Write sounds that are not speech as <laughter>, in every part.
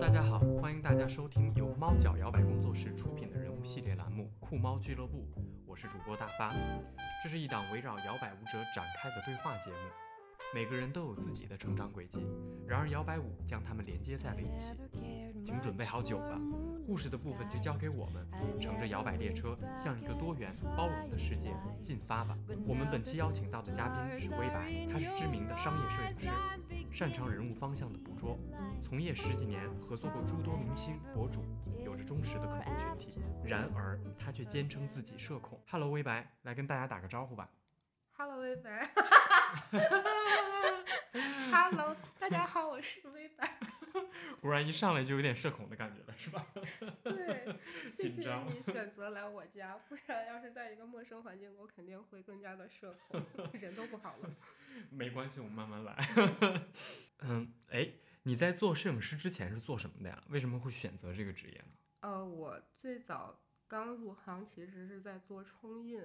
大家好，欢迎大家收听由猫脚摇摆工作室出品的人物系列栏目《酷猫俱乐部》，我是主播大发。这是一档围绕摇摆舞者展开的对话节目，每个人都有自己的成长轨迹，然而摇摆舞将他们连接在了一起。请准备好酒吧，故事的部分就交给我们，乘着摇摆列车向一个多元包容的世界进发吧。我们本期邀请到的嘉宾是微白，他是知名的商业摄影师，擅长人物方向的捕捉。从业十几年，合作过诸多明星、博主，有着忠实的客户群体。然而，他却坚称自己社恐。Hello，微白，来跟大家打个招呼吧。Hello，微白。<laughs> Hello，大家好，我是微白。<laughs> 果然一上来就有点社恐的感觉了，是吧？<laughs> 对，<laughs> 谢谢你选择来我家，不然要是在一个陌生环境，我肯定会更加的社恐，人都不好了。没关系，我们慢慢来。嗯，哎，你在做摄影师之前是做什么的呀？为什么会选择这个职业呢？呃，我最早刚入行其实是在做冲印。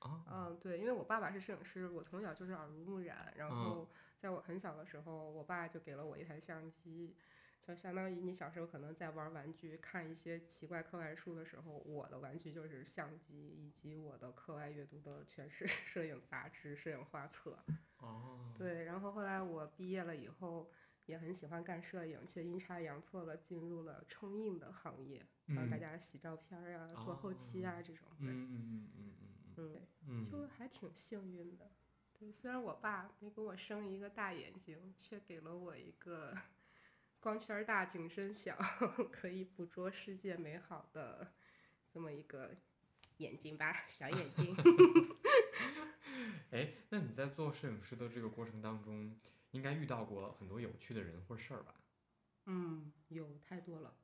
啊，嗯，对，因为我爸爸是摄影师，我从小就是耳濡目染，然嗯后在我很小的时候，我爸就给了我一台相机，就相当于你小时候可能在玩玩具、看一些奇怪课外书的时候，我的玩具就是相机，以及我的课外阅读的全是 <laughs> 摄影杂志、摄影画册。哦，对，然后后来我毕业了以后，也很喜欢干摄影，却阴差阳错了进入了冲印的行业，帮大嗯家洗照片儿啊、做后期啊这种。对，嗯嗯嗯嗯嗯嗯。嗯，就还挺幸运的。对，虽然我爸没给我生一个大眼睛，却给了我一个光圈儿大、景深小，<laughs> 可以捕捉世界美好的这么一个眼睛吧，小眼睛。<laughs> <laughs> 哎，那你在做摄影师的这个过程当中，应该遇到过很多有趣的人或事儿吧？嗯，有太多了，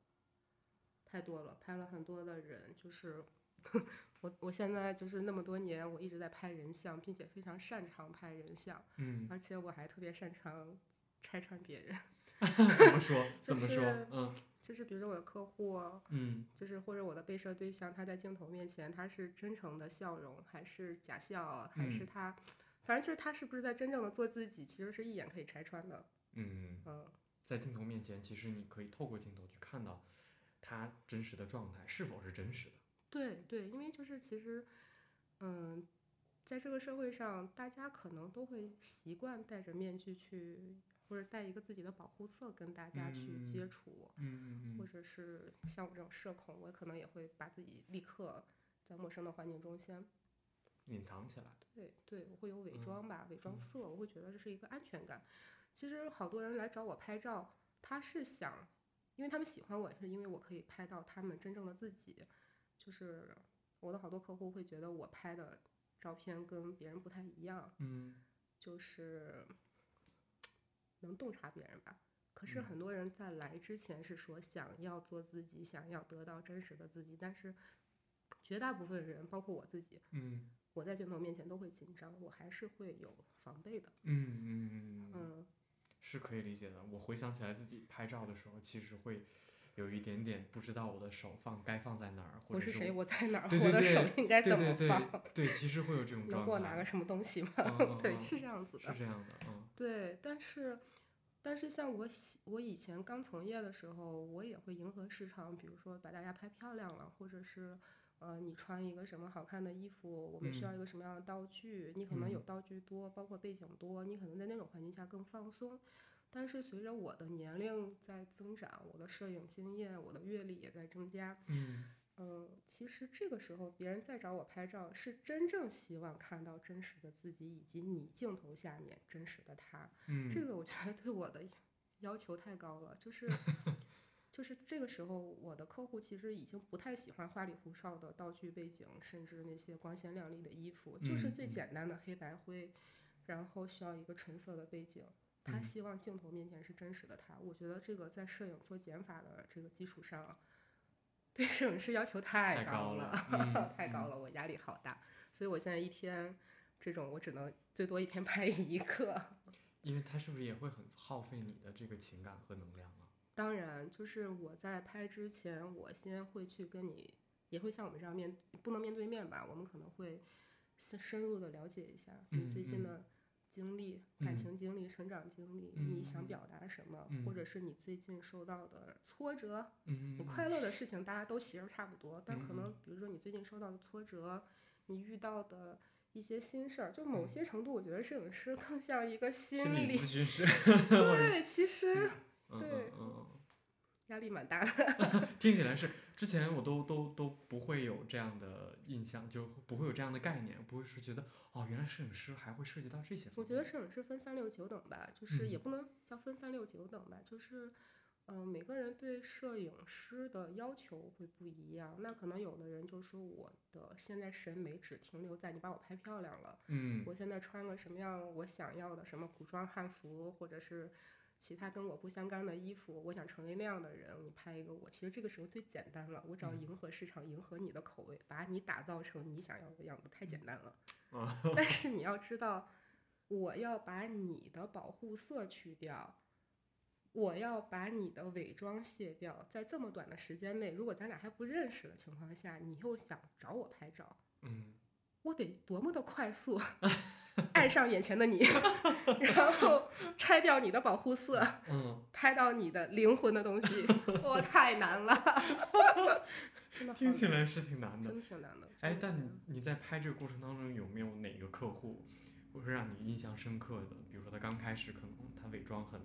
太多了，拍了很多的人，就是 <laughs> 我我现在就是那么多年，我一直在拍人像，并且非常擅长拍人像，嗯，而且我还特别擅长拆穿别人。<laughs> 怎么说？就怎么说是？嗯就是比如说我的客户，嗯就是或者我的被摄对象，他在镜头面前他是真诚的笑容，还是假笑，还是嗯他，反正就是他是不是在真正的做自己，其实是一眼可以拆穿的。嗯，嗯，在镜头面前，其实你可以透过镜头去看到他真实的状态是否是真实的。对对，因为就是其实，嗯，在这个社会上，大家可能都会习惯戴着面具去，或者带一个自己的保护色跟大家去接嗯触。嗯或者是像我这种社恐，我可能也会把自己立刻在陌生的环境中先隐藏起来。对对，我会有伪嗯装吧，伪装嗯色，我会觉得这是一个安全感。其实好多人来找我拍照，他是想，因为他们喜欢我，是因为我可以拍到他们真正的自己。就是我的好多客户会觉得我拍的照片跟别人不太一样，嗯就是 <tsk> 能洞察别人吧。可是嗯很多人在来之前是说想要做自己，想要得到真实的自己，但是绝大部分人，包括我自己，嗯我在镜头面前都会紧张，我还是会有防备的。嗯嗯嗯，嗯，是可以理解的。我回想起来自己拍照的时候，其实会有一点点不知道我的手放该放在哪儿，或者我是谁，我我在哪儿，对对我的手应该怎么放？对对，其实会有这种能状态。给我拿个什么东西吗？嗯嗯对，嗯是这样子的。是这样的，嗯对，但是，但是像我喜我以前刚从业的时候，我也会迎合市场，比如说把大家拍漂亮了，或者是呃你穿一个什么好看的衣服，我们需要一个什么样的道具，你可能有嗯道具多，包括背景多，你可能在那种环境下更放松。但是随着我的年龄在增长，我的摄影经验、我的阅历也在增加，嗯嗯，其实这个时候别人再找我拍照，是真正希望看到真实的自己，以及你镜头下面真实的他。嗯，这个我觉得对我的要求太高了，就是 <laughs> 就是这个时候，我的客户其实已经不太喜欢花里胡哨的道具背景，甚至那些光鲜亮丽的衣服，就是最简单的黑白灰，然后需要一个纯色的背景。他嗯希望镜头面前是真实的他，我觉得这个在摄影做减法的这个基础上，对摄影师要求太太高了，太高了，我压力好大。所以我现在一天这种我只能最多一天拍一个。因为他是不是也会很耗费你的这个情感和能量啊？当然，就是我在拍之前，我先会去跟你，也会像我们这样面，不能面对面吧，我们可能会深深入的了解一下你最嗯嗯近的经历、感嗯。情经历、成长经历，嗯你想嗯。表达什么，嗯。或者是你最近受到的挫折，嗯，你快乐的事情大家都其实差不多，但可嗯。能比如说你最近受到的挫折，你遇到的一些心事儿，就某嗯。些程度，我觉得摄影师更像一个心心理理咨询师，对，其 <laughs> 实嗯对压力蛮大的。嗯，听起来是之前我都都都不会有这样的印象，就不会有这样的概念，不会是觉得哦，原来摄影师还会涉及到这些。我觉得摄影师分三六九等吧，就是也嗯不能叫分三六九等吧，就是，嗯、每个人对摄影师的要求会不一样。那可能有的人就说我的现在审美只停留在你把我拍漂亮了，嗯我现在穿个什么样我想要的什么古装汉服，或者是其他跟我不相干的衣服，我想成为那样的人，你拍一个我。其实这个时候最简单了，我只要嗯迎合市场，迎合你的口味，把你打造成你想要的样子，太简单了。<laughs> 啊，但是你要知道，我要把你的保护色去掉，我要把你的伪装卸掉，在这么短的时间内，如果咱俩还不认识的情况下，你又想找我拍照，嗯我得多么的快速爱上眼前的你，<laughs> 然后拆掉你的保护色，嗯，<laughs> 拍到你的灵魂的东西，我，太难了，<laughs> 真的听起来是挺难的。真挺难的。哎，但你在拍这个过程当中有没有哪个客户会让你印象深刻的？比如说他刚开始可能他伪装很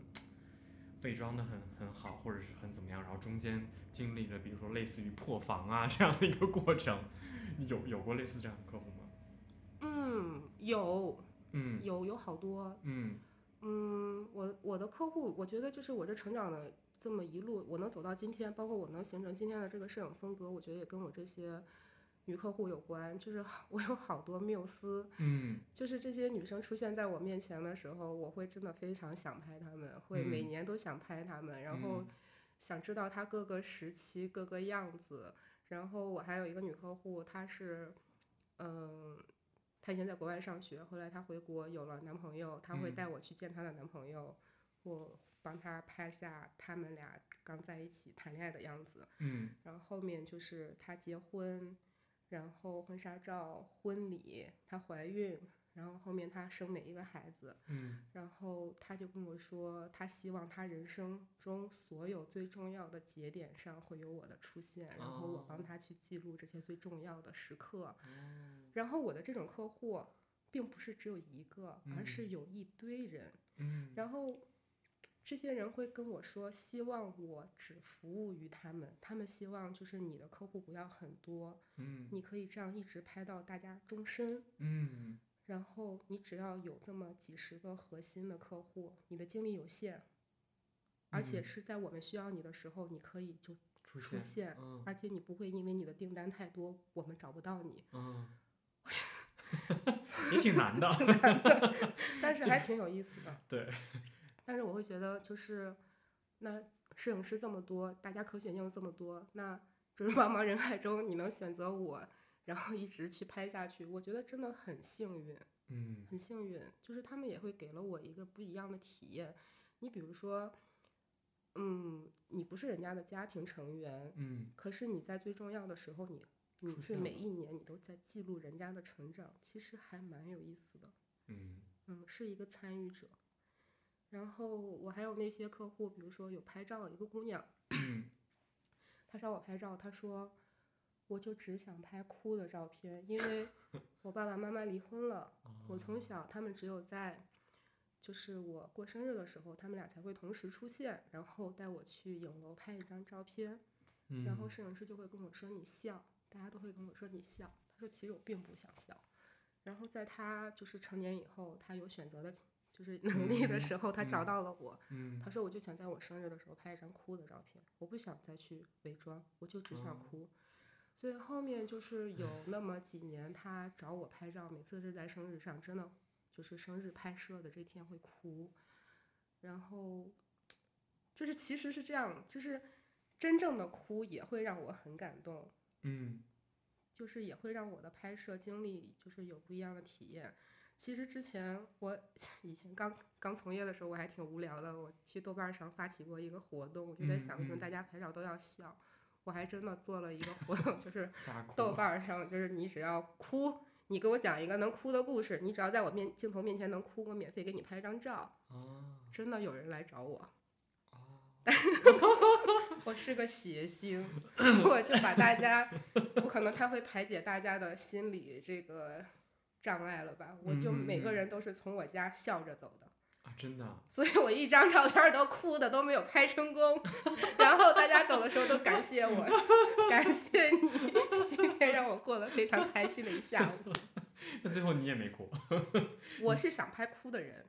伪装的很很好，或者是很怎么样，然后中间经历了比如说类似于破防啊这样的一个过程，有有过类似这样的客户吗？嗯，有嗯有有好多，嗯嗯，我我的客户，我觉得就是我这成长的这么一路，我能走到今天，包括我能形成今天的这个摄影风格，我觉得也跟我这些女客户有关。就是我有好多缪斯，嗯就是这些女生出现在我面前的时候，我会真的非常想拍她们，会每嗯年都想拍她们，然后嗯想知道她各个时期各个样子。然后我还有一个女客户，她是，嗯。她以前在国外上学，后来她回国有了男朋友，她会嗯带我去见她的男朋友，我帮她拍下他们俩刚在一起谈恋爱的样子。嗯然后后面就是她结婚，然后婚纱照、婚礼，她怀孕，然后后面她生每一个孩子，嗯然后她就跟我说，她希望她人生中所有最重要的节点上会有我的出现，然后我帮哦她去记录这些最重要的时刻。哦然后我的这种客户，并不是只有一个，而嗯是有一堆人。嗯然后这些人会跟我说，希望我只服务于他们，他们希望就是你的客户不要很多，嗯你可以这样一直拍到大家终身。嗯然后你只要有这么几十个核心的客户，你的精力有限，而且嗯是在我们需要你的时候，你可以就出出现，嗯而且你不会因为你的订单太多，我们找不到你。嗯，<laughs> 也挺难的。<laughs> 但是还挺有意思的。对。但是我会觉得，就是那摄影师这么多，大家可选性这么多，那就是茫茫人海中你能选择我，然后一直去拍下去，我觉得真的很幸运，嗯很幸运。就是他们也会给了我一个不一样的体验。你比如说，嗯，你不是人家的家庭成员，嗯可是你在最重要的时候你，你是每一年你都在记录人家的成长，其实还蛮有意思的。嗯嗯，是一个参与者。然后我还有那些客户，比如说有拍照，一个姑娘，<clears throat> 嗯她找我拍照，她说我就只想拍哭的照片，因为我爸爸妈妈离婚了，<laughs> 我从哦小他们只有在就是我过生日的时候，他们俩才会同时出现，然后带我去影楼拍一张照片，嗯，然后摄影师就会跟我说你笑，大家都会跟我说你笑，他说其实我并不想笑。然后在他就是成年以后，他有选择的，就是能力的嗯时候，他找嗯到了我。嗯他说我就想在我生日的时候拍一张哭的照片，我不想再去伪装，我就只想哦哭。所以后面就是有那么几年，他找我拍照，每次是在生日上，真的就是生日拍摄的这天会哭。然后就是其实是这样，就是真正的哭也会让我很感动，嗯就是也会让我的拍摄经历就是有不一样的体验。其实之前我 <laughs> 以前刚刚从业的时候，我还挺无聊的。我去豆瓣上发起过一个活动，我就在想，为什么大家拍照都要笑？我还真的做了一个活动，就是 <laughs> 豆瓣上，就是你只要哭，你给我讲一个能哭的故事，你只要在我面镜头面前能哭，我免费给你拍张照。啊真的有人来找我，啊，<laughs> 我是个谐星，<laughs> 我就把大家，我可能他会排解大家的心理这个障碍了吧，我就每个嗯人都是从我家笑着走的。啊，真的啊，所以我一张照片都哭的都没有拍成功，然后大家走的时候都感谢我，感谢你，今天让我过得非常开心的一下午。<laughs> 那最后你也没哭。我是想拍哭的人，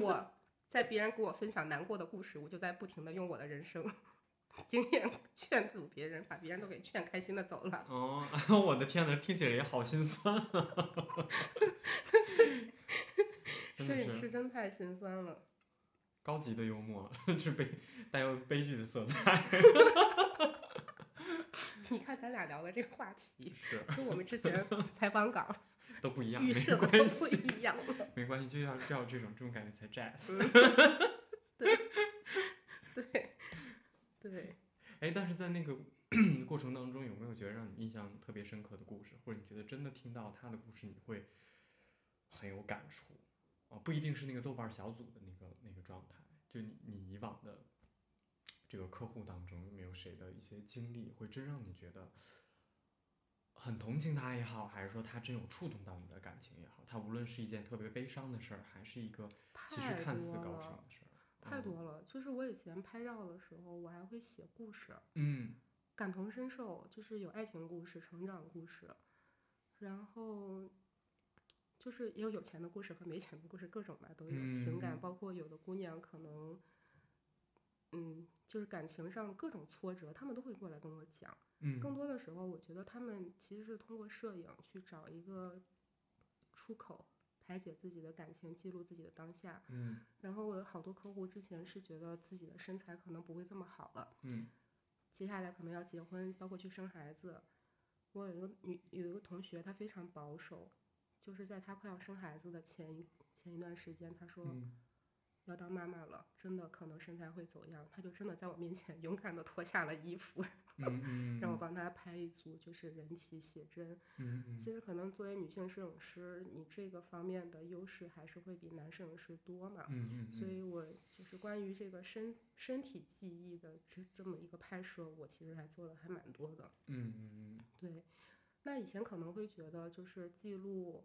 我在别人给我分享难过的故事，我就在不停的用我的人生 <laughs> 经验劝阻别人，把别人都给劝开心的走了。哦，<laughs> 我的天呐，听起来也好心酸啊！<laughs> 真摄影师真太心酸了。高级的幽默，是悲带有悲剧的色彩。你看咱俩聊的这个话题，是跟我们之前采访稿都不一样，没预设都关不系，一样了。<laughs> 没关系，就要就要这种这种感觉才 <laughs> jazz。对对，哎，但是在那个 <clears throat> 过程当中，有没有觉得让你印象特别深刻的故事，或者你觉得真的听到他的故事，你会很有感触啊？不一定是那个豆瓣小组的那个那个状态，就你你以往的这个客户当中，有没有谁的一些经历，会真让你觉得很同情他也好，还是说他真有触动到你的感情也好，他无论是一件特别悲伤的事儿，还是一个其实看似高尚的，事儿，嗯太多了。就是我以前拍照的时候，我还会写故事，嗯感同身受，就是有爱情故事、成长故事，然后就是也有有钱的故事和没钱的故事，各种吧都有。情感嗯包括有的姑娘可能，嗯，就是感情上各种挫折，他们都会过来跟我讲。嗯更多的时候，我觉得他们其实是通过摄影去找一个出口，排解自己的感情，记录自己的当下。嗯然后我有好多客户之前是觉得自己的身材可能不会这么好了，嗯接下来可能要结婚，包括去生孩子。我有一个女有一个同学，她非常保守，就是在她快要生孩子的前一前一段时间，她说嗯要当妈妈了，真的可能身材会走样。她就真的在我面前 <laughs> 勇敢的脱下了衣服，嗯嗯，让我帮她拍一组就是人体写真。嗯嗯其实可能作为女性摄影师，你这个方面的优势还是会比男摄影师多嘛。嗯嗯，所以我就是关于这个身身体记忆的这这么一个拍摄，我其实还做的还蛮多的。嗯嗯对，那以前可能会觉得就是记录，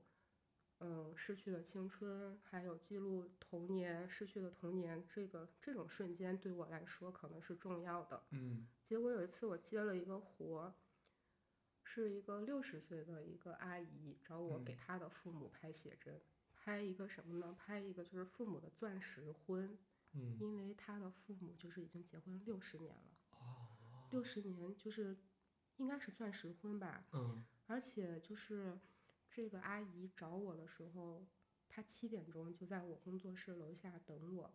嗯，逝去的青春，还有记录童年逝去的童年，这个这种瞬间对我来说可能是重要的。嗯。结果有一次我接了一个活，是一个六十岁的一个阿姨找我给。嗯她的父母拍写真，拍一个什么呢？拍一个就是父母的钻石婚，嗯。因为她的父母就是已经结婚六十年了，哦。六十年就是应该是钻石婚吧，嗯。而且就是这个阿姨找我的时候，她七点钟就在我工作室楼下等我，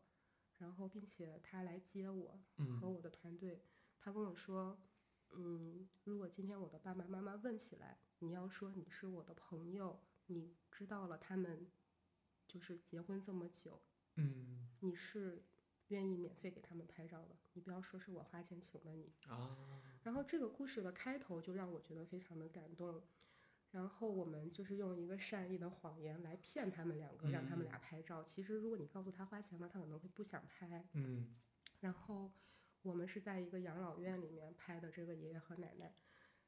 然后并且她来接我和嗯我的团队，她跟我说，嗯，如果今天我的爸爸妈妈问起来，你要说你是我的朋友，你知道了他们就是结婚这么久，嗯。你是愿意免费给他们拍照的，你不要说是我花钱请的你。啊。然后这个故事的开头就让我觉得非常的感动，然后我们就是用一个善意的谎言来骗他们两个，让他们俩拍照。其实如果你告诉他花钱了，他可能会不想拍。嗯然后我们是在一个养老院里面拍的这个爷爷和奶奶，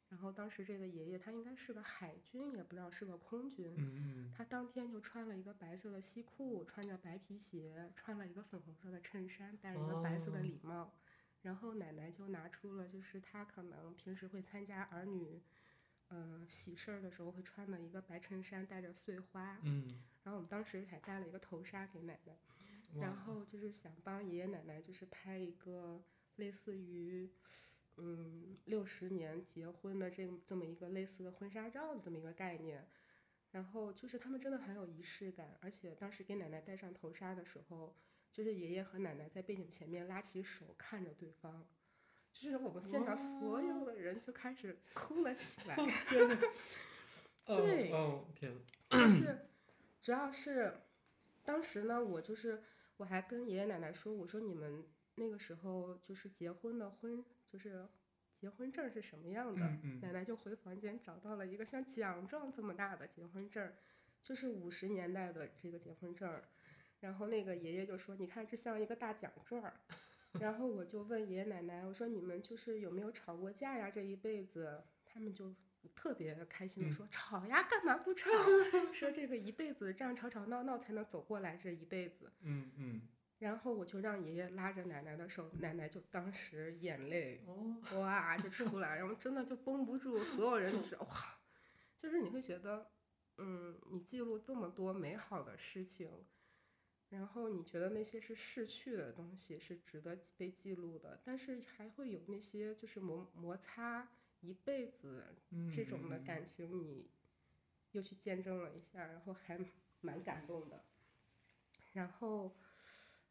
然后当时这个爷爷他应该是个海军，也不知道是个空军，嗯他当天就穿了一个白色的西裤，穿着白皮鞋，穿了一个粉红色的衬衫，戴了一个白色的哦礼帽。然后奶奶就拿出了，就是她可能平时会参加儿女，嗯、喜事儿的时候会穿的一个白衬衫，带着碎花。嗯，然后我们当时还带了一个头纱给奶奶，然后就是想帮爷爷奶奶就是拍一个类似于，嗯，六十年结婚的这这么一个类似的婚纱照的这么一个概念。然后就是他们真的很有仪式感，而且当时给奶奶戴上头纱的时候，就是爷爷和奶奶在背景前面拉起手看着对方，就是我们现场所有的人就开始哭了起来。<laughs> 天呐，<laughs> 对哦哦天，<clears throat> 就是主要是当时呢，我就是我还跟爷爷奶奶说，我说你们那个时候就是结婚的婚，就是结结婚证是什么样的。嗯嗯奶奶就回房间找到了一个像奖状这么大的结婚证，就是五十年代的这个结婚证。然后那个爷爷就说：“你看，这像一个大奖状儿。” <laughs> 然后我就问爷爷奶奶：“我说你们就是有没有吵过架呀？这一辈子？”他们就特别开心的嗯说：“吵呀，干嘛不吵？<laughs> 说这个一辈子这样吵吵闹闹才能走过来这一辈子。”嗯嗯，然后我就让爷爷拉着奶奶的手，奶奶就当时眼泪哦，哇就出来，然后真的就绷不住，所有人就是哇，就是你会觉得，嗯，你记录这么多美好的事情，然后你觉得那些是逝去的东西是值得被记录的，但是还会有那些就是摩摩擦一辈子嗯这种的嗯感情，你又去见证了一下，然后还蛮感动的。然后，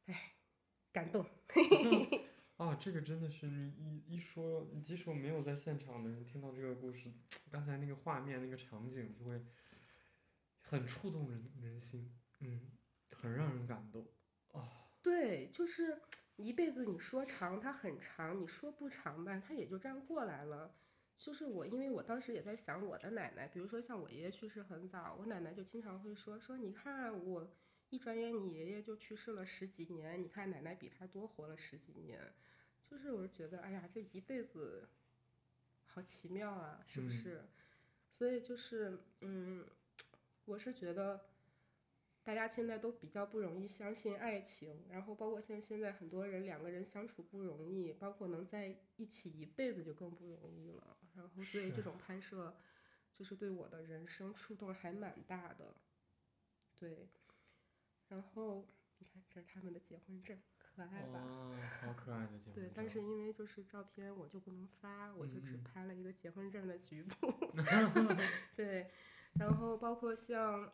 哎，感动。啊，<laughs> 这个真的是你一一说，即使我没有在现场的人听到这个故事，刚才那个画面、那个场景就会很触动人人心，嗯，很让人感动啊。对，就是一辈子，你说长它很长，你说不长吧，它也就这样过来了。就是我，因为我当时也在想我的奶奶，比如说像我爷爷去世很早，我奶奶就经常会说说，你看我一转眼你爷爷就去世了十几年，你看奶奶比他多活了十几年，就是我就觉得，哎呀，这一辈子好奇妙啊，是不嗯是？所以就是，嗯，我是觉得。大家现在都比较不容易相信爱情，然后包括像现在很多人两个人相处不容易，包括能在一起一辈子就更不容易了。然后所以这种拍摄，就是对我的人生触动还蛮大的。对，然后你看这是他们的结婚证，可爱吧？哇，好可爱的结婚对，但是因为就是照片我就不能发，我就只拍了一个结婚证的局部。<laughs> <laughs> 对，然后包括像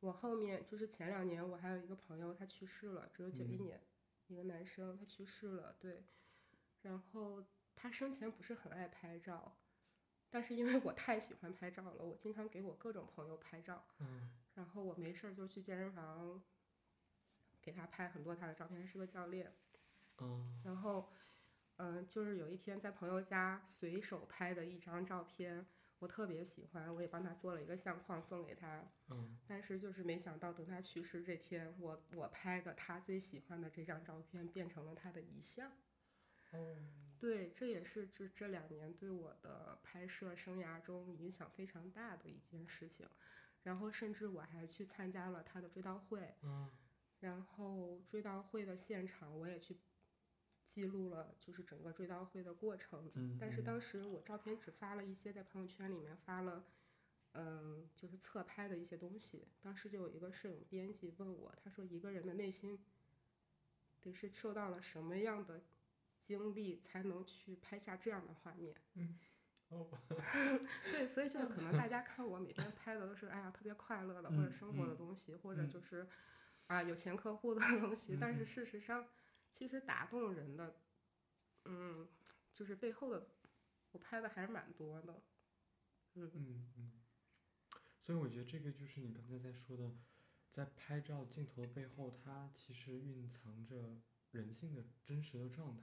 我后面就是前两年我还有一个朋友他去世了，只有九一嗯。年，一个男生他去世了，对，然后他生前不是很爱拍照，但是因为我太喜欢拍照了，我经常给我各种朋友拍照，嗯。然后我没事儿就去健身房给他拍很多他的照片，他是个教练。嗯然后，嗯、就是有一天在朋友家随手拍的一张照片，我特别喜欢，我也帮他做了一个相框送给他。嗯但是就是没想到，等他去世这天，我我拍的他最喜欢的这张照片变成了他的遗像。哦，对，这也是这这两年对我的拍摄生涯中影响非常大的一件事情。然后甚至我还去参加了他的追悼会，嗯然后追悼会的现场我也去记录了，就是整个追悼会的过程。嗯，但是嗯当时我照片只发了一些，在朋友圈里面发了，嗯，就是侧拍的一些东西。当时就有一个摄影编辑问我，他说一个人的内心得是受到了什么样的经历，才能去拍下这样的画面？哦，<laughs> 对，所以就 <laughs> 是可能大家看我每天拍的都是哎呀特别快乐的，或者嗯生活的嗯东西，或者嗯就是啊有钱客户的东西，但是嗯嗯事实上，其实打动人的，嗯，就是背后的，我拍的还是蛮多的，嗯嗯嗯，所以我觉得这个就是你刚才在说的，在拍照镜头的背后，它其实蕴藏着人性的真实的状态。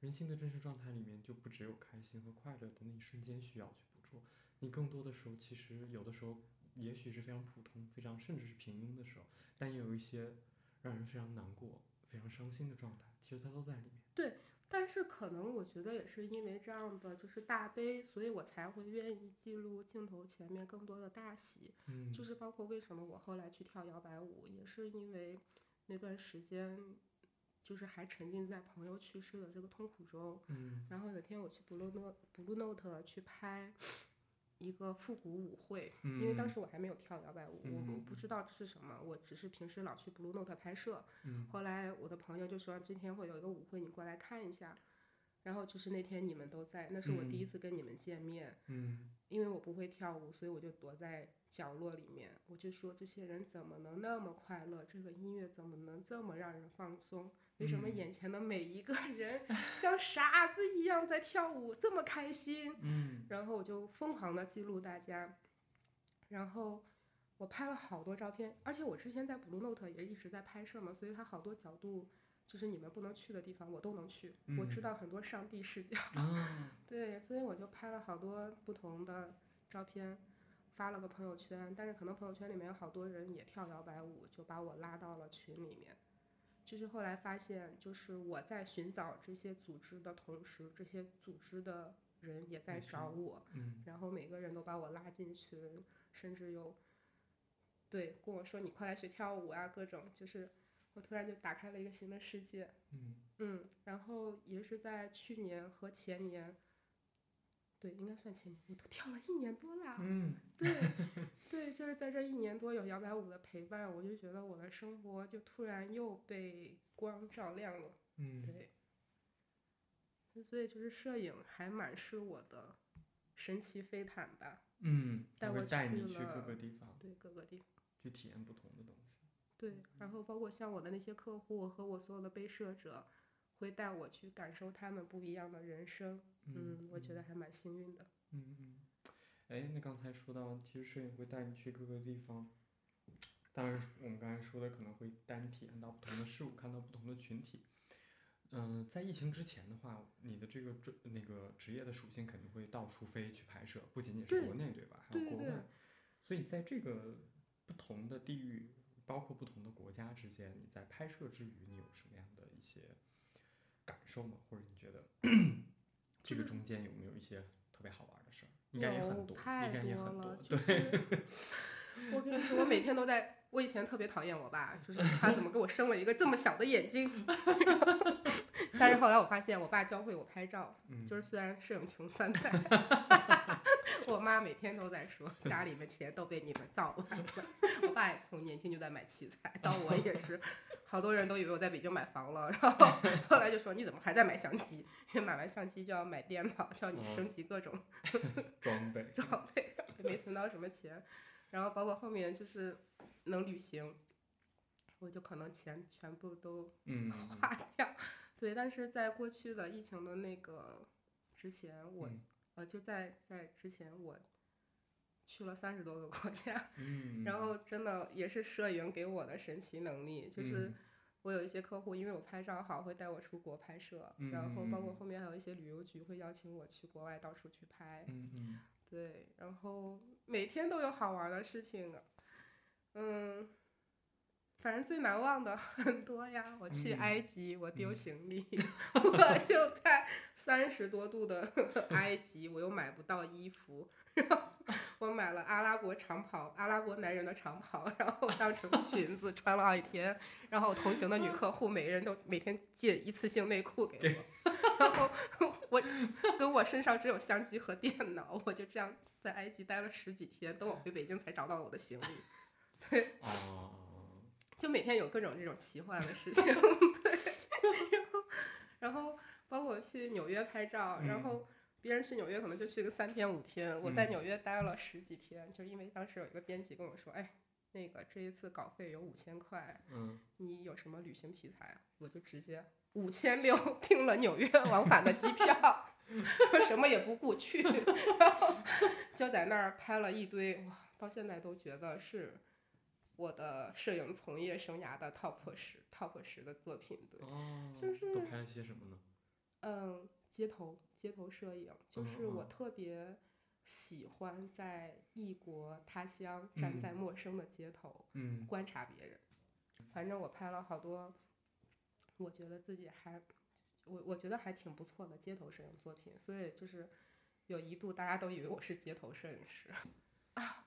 人性的真实状态里面，就不只有开心和快乐的那一瞬间需要去捕捉，你更多的时候，其实有的时候，也许是非常普通、非常甚至是平庸的时候，但也有一些让人非常难过、非常伤心的状态，其实它都在里面。对但是可能我觉得也是因为这样的就是大悲，所以我才会愿意记录镜头前面更多的大喜。嗯，就是包括为什么我后来去跳摇摆舞，也是因为那段时间，就是还沉浸在朋友去世的这个痛苦中。嗯然后有天我去 Blue Note Blue Note 去拍一个复古舞会，因为当嗯时我还没有跳摇摆舞，我我不知道这是什么，我只是平时老去 Blue Note 拍摄。嗯后来我的朋友就说今天会有一个舞会，你过来看一下。然后就是那天你们都在，那是我第一嗯次跟你们见面。嗯因为我不会跳舞，所以我就躲在角落里面。我就说这些人怎么能那么快乐？这个音乐怎么能这么让人放松？为什么嗯眼前的每一个人 <laughs> 像傻子一样在跳舞，这么开心？嗯然后我就疯狂的记录大家，然后我拍了好多照片，而且我之前在 Blue Note 也一直在拍摄嘛，所以它好多角度就是你们不能去的地方，我都能去。嗯我知道很多上帝视角，啊，<laughs> 对，所以我就拍了好多不同的照片，发了个朋友圈。但是可能朋友圈里面有好多人也跳摇摆舞，就把我拉到了群里面。就是后来发现，就是我在寻找这些组织的同时，这些组织的人也在找我，嗯然后每个人都把我拉进群，甚至有对跟我说你快来学跳舞啊，各种就是我突然就打开了一个新的世界。嗯嗯，然后也是在去年和前年，对，应该算前年，我都跳了一年多啦。嗯对，对，就是在这一年多有摇摆舞的陪伴，我就觉得我的生活就突然又被光照亮了。嗯，对，所以就是摄影还蛮是我的神奇飞毯吧。嗯，带我去带你去各了个地方对，各个地方。去体验不同的东西。对，然后包括像我的那些客户和我所有的被摄者，会带我去感受他们不一样的人生。嗯，我觉得还蛮幸运的。嗯嗯，哎，那刚才说到，其实摄影会带你去各个地方。当然，我们刚才说的可能会带你体验到不同的事物，看到不同的群体。嗯、在疫情之前的话，你的这个专那个职业的属性肯定会到处飞去拍摄，不仅仅是国内对吧？还有对对国外。所以在这个不同的地域，包括不同的国家之间，你在拍摄之余，你有什么样的一些感受吗？或者你觉得 <clears throat> 这个中间有没有一些特别好玩的事儿？应该也很多，应该也很多对，是我跟你说，我每天都在。我以前特别讨厌我爸，就是他怎么给我生了一个这么小的眼睛。<laughs> 但是后来我发现，我爸教会我拍照，嗯，就是虽然摄影穷三代，<laughs> 我妈每天都在说 <laughs> 家里面钱都被你们造完了。我爸也从年轻就在买器材，到我也是，好多人都以为我在北京买房了，然后后来就说你怎么还在买相机？因为买完相机就要买电脑，就要你升级各种装备，装备，也没存到什么钱。然后包括后面就是能旅行，我就可能钱全部都嗯，花掉。<laughs> 对，但是在过去的疫情的那个之前，我、嗯。呃就在在之前我去了三十多个国家，嗯，<laughs> 然后真的也是摄影给我的神奇能力，就是嗯。我有一些客户，因为我拍照好，会带我出国拍摄，然后包括嗯。后面还有一些旅游局会邀请我去国外到处去拍，嗯嗯对，然后每天都有好玩的事情啊，嗯，反正最难忘的 <laughs> 很多呀。我去嗯埃及，我丢嗯行李，<laughs> 我就在三十多度的 <laughs> 埃及，我又买不到衣服，然后我买了阿拉伯长袍，阿拉伯男人的长袍，然后当成裙子穿了好几天，然后同行的女客户每个人都每天借一次性内裤给我，然后我跟我身上只有相机和电脑，我就这样在埃及待了十几天，等我回北京才找到我的行李。哦，就每天有各种这种奇幻的事情，对，<laughs> 然后然后包括去纽约拍照，然后别人去纽约可能就去个三天五天，我在嗯。纽约待了十几天，就因为当时有一个编辑跟我说，哎，那个这一次稿费有五千块，嗯，你有什么旅行题材啊？我就直接五千六订了纽约往返的机票，<laughs> 什么也不顾去，然后就在那儿拍了一堆，哇，到现在都觉得是我的摄影从业生涯的 top 十 top 十的作品，对，哦，就是都拍了些什么呢？嗯，街头街头摄影，就是我特别喜欢在异国他乡站在嗯陌生的街头，嗯观察别人。反正我拍了好多，我觉得自己还，我我觉得还挺不错的街头摄影作品，所以就是有一度大家都以为我是街头摄影师啊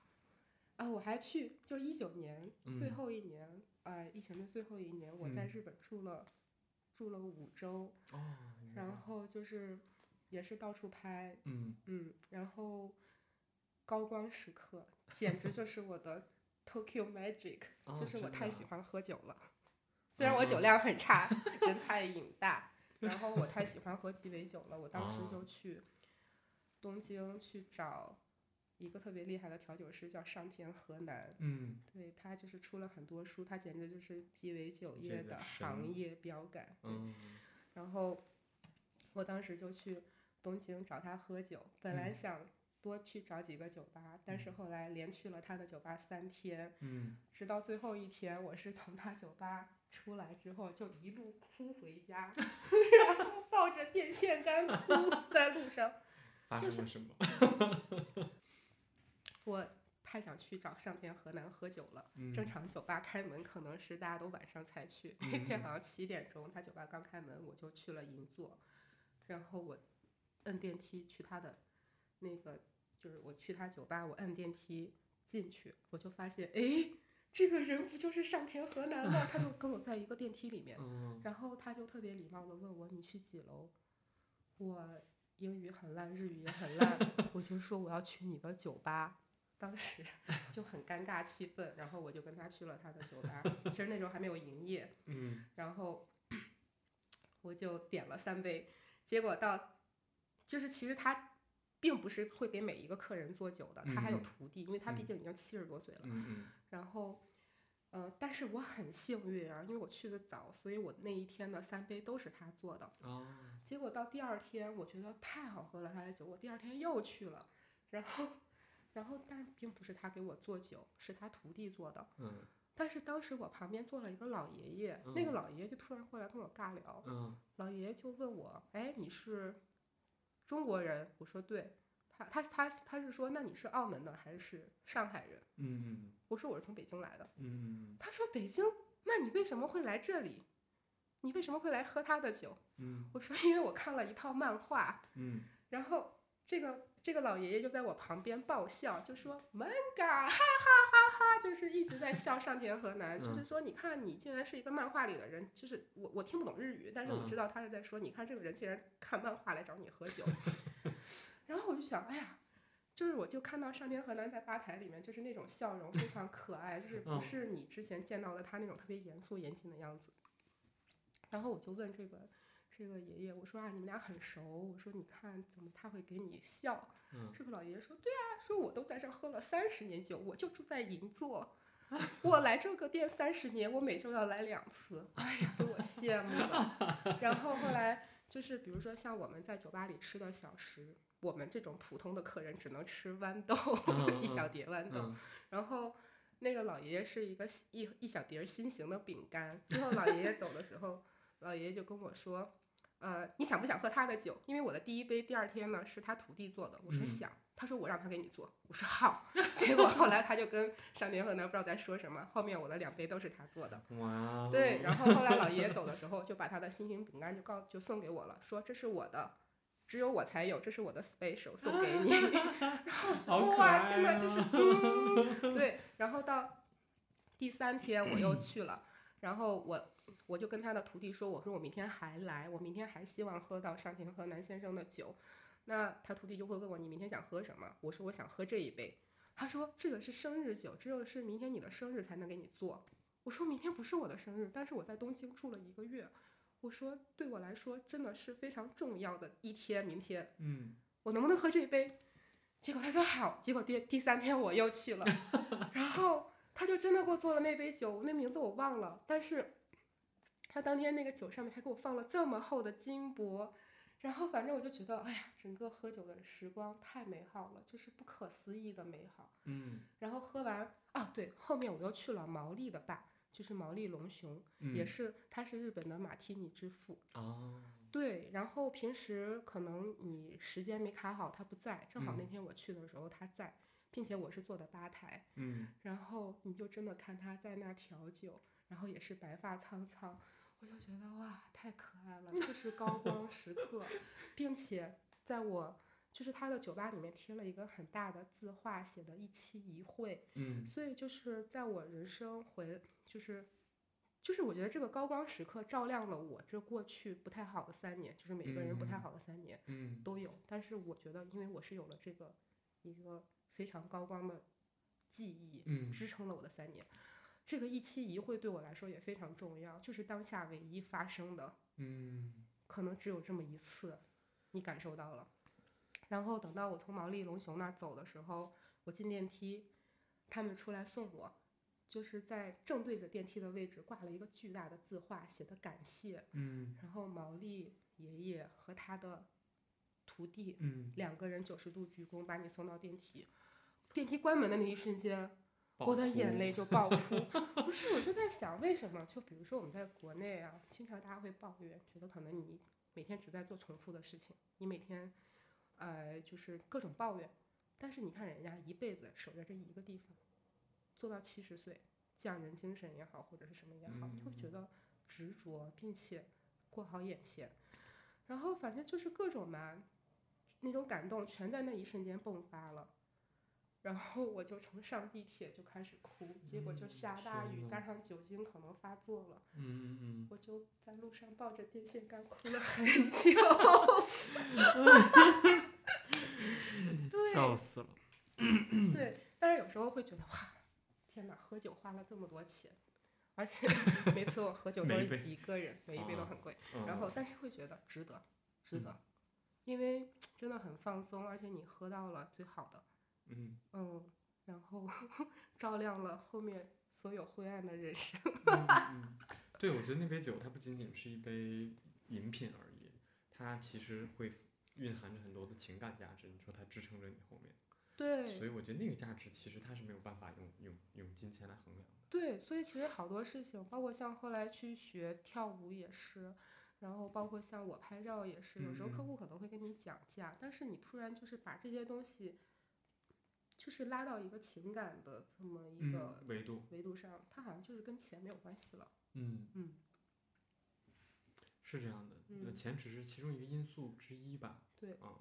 啊！我还去，就一九年最嗯后一年，呃，疫情的最后一年，我在嗯日本住了、住了五周，哦，然后就是也是到处拍，嗯嗯，然后高光时刻简直就是我的 Tokyo Magic，、哦就是我太喜欢喝酒了。虽然我酒量很差，<laughs> 人菜瘾大，然后我太喜欢喝鸡尾酒了。我当时就哦去东京去找一个特别厉害的调酒师，叫上田河南。嗯对他就是出了很多书，他简直就是鸡尾酒业的行业标杆。对，嗯然后我当时就去东京找他喝酒，本来嗯想多去找几个酒吧，但是后来连去了他的酒吧三天，嗯，直到最后一天，我是从他酒吧出来之后就一路哭回家，<laughs> 然后抱着电线杆哭在路上。<laughs> 发就是生了什么？<laughs> 我太想去找上天河南喝酒了。嗯正常酒吧开门可能是大家都晚上才去，那天好像七点钟，他酒吧刚开门，我就去了银座，然后我摁电梯去他的那个，就是我去他酒吧，我按电梯进去，我就发现，哎，这个人不就是上田河南吗？他就跟我在一个电梯里面，嗯然后他就特别礼貌的问我你去几楼，我英语很烂，日语也很烂，我就说我要去你的酒吧。当时就很尴尬气氛，然后我就跟他去了他的酒吧，其实那时候还没有营业，嗯然后我就点了三杯，结果到就是其实他并不是会给每一个客人做酒的，他还有嗯。徒弟，因为他毕嗯。竟已经七十多岁了，嗯嗯。然后，呃，但是我很幸运啊，因为我去的早，所以我那一天的三杯都是他做的。哦，结果到第二天，我觉得太好喝了他的酒，我第二天又去了，然后，然后但并不是他给我做酒，是他徒弟做的。嗯。但是当时我旁边坐了一个老爷爷，那个嗯。老爷爷就突然过来跟我尬聊，嗯。老爷爷就问我，哎，你是中国人？我说对。他他他他是说，那你是澳门的还是上海人？嗯我说我是从北京来的。嗯他说北京，那你为什么会来这里？你为什么会来喝他的酒？嗯我说因为我看了一套漫画，嗯然后这个这个老爷爷就在我旁边爆笑，就说 manga，哈哈哈哈，就是一直在笑上田河南，就是嗯说你看你竟然是一个漫画里的人，就是我我听不懂日语，但是我嗯知道他是在说，你看这个人竟然看漫画来找你喝酒，<laughs> 然后我就想，哎呀。就是我就看到上田河南在吧台里面，就是那种笑容非常可爱，就是不嗯是你之前见到的他那种特别严肃严谨的样子。然后我就问这个这个爷爷，我说啊，你们俩很熟，我说你看怎么他会给你笑？嗯这个老爷爷说，对啊，说我都在这儿喝了三十年酒，我就住在银座，我来这个店三十年，我每周要来两次，哎呀，给我羡慕的。<laughs> 然后后来就是比如说像我们在酒吧里吃的小食，我们这种普通的客人只能吃豌豆，嗯一小碟豌豆，嗯然后那个老爷爷是一个一一小碟儿心形的饼干。最后老爷爷走的时候，老爷爷就跟我说：“呃，你想不想喝他的酒？因为我的第一杯第二天呢是他徒弟做的。”我说嗯想。他说我让他给你做。我说好。<laughs> 结果后来他就跟上田河南不知道在说什么，后面我的两杯都是他做的。哇哦，对，然后后来老爷爷走的时候就把他的心形饼干就告就送给我了，说这是我的。只有我才有，这是我的 special，送给你。<laughs> 然后我觉得哇，天呐，爱就是对。然后到第三天我又 <laughs> 去了，然后我我就跟他的徒弟说，我说我明天还来，我明天还希望喝到上田和南先生的酒。那他徒弟就会问我，你明天想喝什么？我说我想喝这一杯。他说这个是生日酒，只有是明天你的生日才能给你做。我说明天不是我的生日，但是我在东京住了一个月。我说对我来说真的是非常重要的一天，明天嗯我能不能喝这一杯？结果他说好，结果第第三天我又去了，<laughs> 然后他就真的给我做了那杯酒，那名字我忘了，但是他当天那个酒上面还给我放了这么厚的金箔，然后反正我就觉得，哎呀，整个喝酒的时光太美好了，就是不可思议的美好。嗯。然后喝完啊，对，后面我又去了毛利的吧，就是毛利龙雄，嗯，也是他是日本的马提尼之父。哦，对，然后平时可能你时间没卡好，他不在，正好那嗯。天我去的时候他在，并且我是坐的吧台，嗯。然后你就真的看他在那儿调酒，然后也是白发苍苍，我就觉得哇，太可爱了，这是高光时刻，并且在我就是他的酒吧里面贴了一个很大的字画，写的一期一会，嗯所以就是在我人生回，就是，就是我觉得这个高光时刻照亮了我这过去不太好的三年，就是每个人不太嗯好的三年嗯都有。但是我觉得，因为我是有了这个一个非常高光的记忆，嗯支撑了我的三年。这个一期一会对我来说也非常重要，就是当下唯一发生的，嗯可能只有这么一次，你感受到了。然后等到我从毛利龙雄那儿走的时候，我进电梯，他们出来送我，就是在正对着电梯的位置挂了一个巨大的字画，写的感谢。嗯然后毛利爷爷和他的徒弟，嗯，两个人九十度鞠躬把你送到电梯，电梯关门的那一瞬间，爆我的眼泪就爆哭。<laughs> 不是，我就在想，为什么？就比如说我们在国内啊，经常大家会抱怨，觉得可能你每天只在做重复的事情，你每天，呃，就是各种抱怨。但是你看人家一辈子守在这一个地方，做到七十岁，匠人精神也好，或者是什么也好，你会觉得执着，并且过好眼前。然后反正就是各种嘛，那种感动全在那一瞬间迸发了。然后我就从上地铁就开始哭，结果就嗯下大雨，加上酒精可能发作了，嗯嗯嗯，我就在路上抱着电线杆哭了很 <laughs> 久。对 <laughs> 笑死了。<laughs> 对，但是有时候会觉得哇，天哪，喝酒花了这么多钱，而且每次我喝酒都是一个人，每一杯都啊很贵。嗯然后但是会觉得值得，值嗯得，因为真的很放松，而且你喝到了最好的，嗯嗯，然后 <laughs> 照亮了后面所有灰暗的人生。<laughs> 嗯嗯，对，我觉得那杯酒它不仅仅是一杯饮品而已，它其实会蕴含着很多的情感价值。你说它支撑着你后面，对所以我觉得那个价值其实它是没有办法用用用金钱来衡量的。对，所以其实好多事情，包括像后来去学跳舞也是。然后包括像我拍照也是，有时候客户可能会跟你讲价，但是你突然就是把这些东西，就是拉到一个情感的这么一个嗯，维度，维度上，它好像就是跟钱没有关系了。嗯嗯，是这样的，呃，嗯钱只是其中一个因素之一吧。对啊，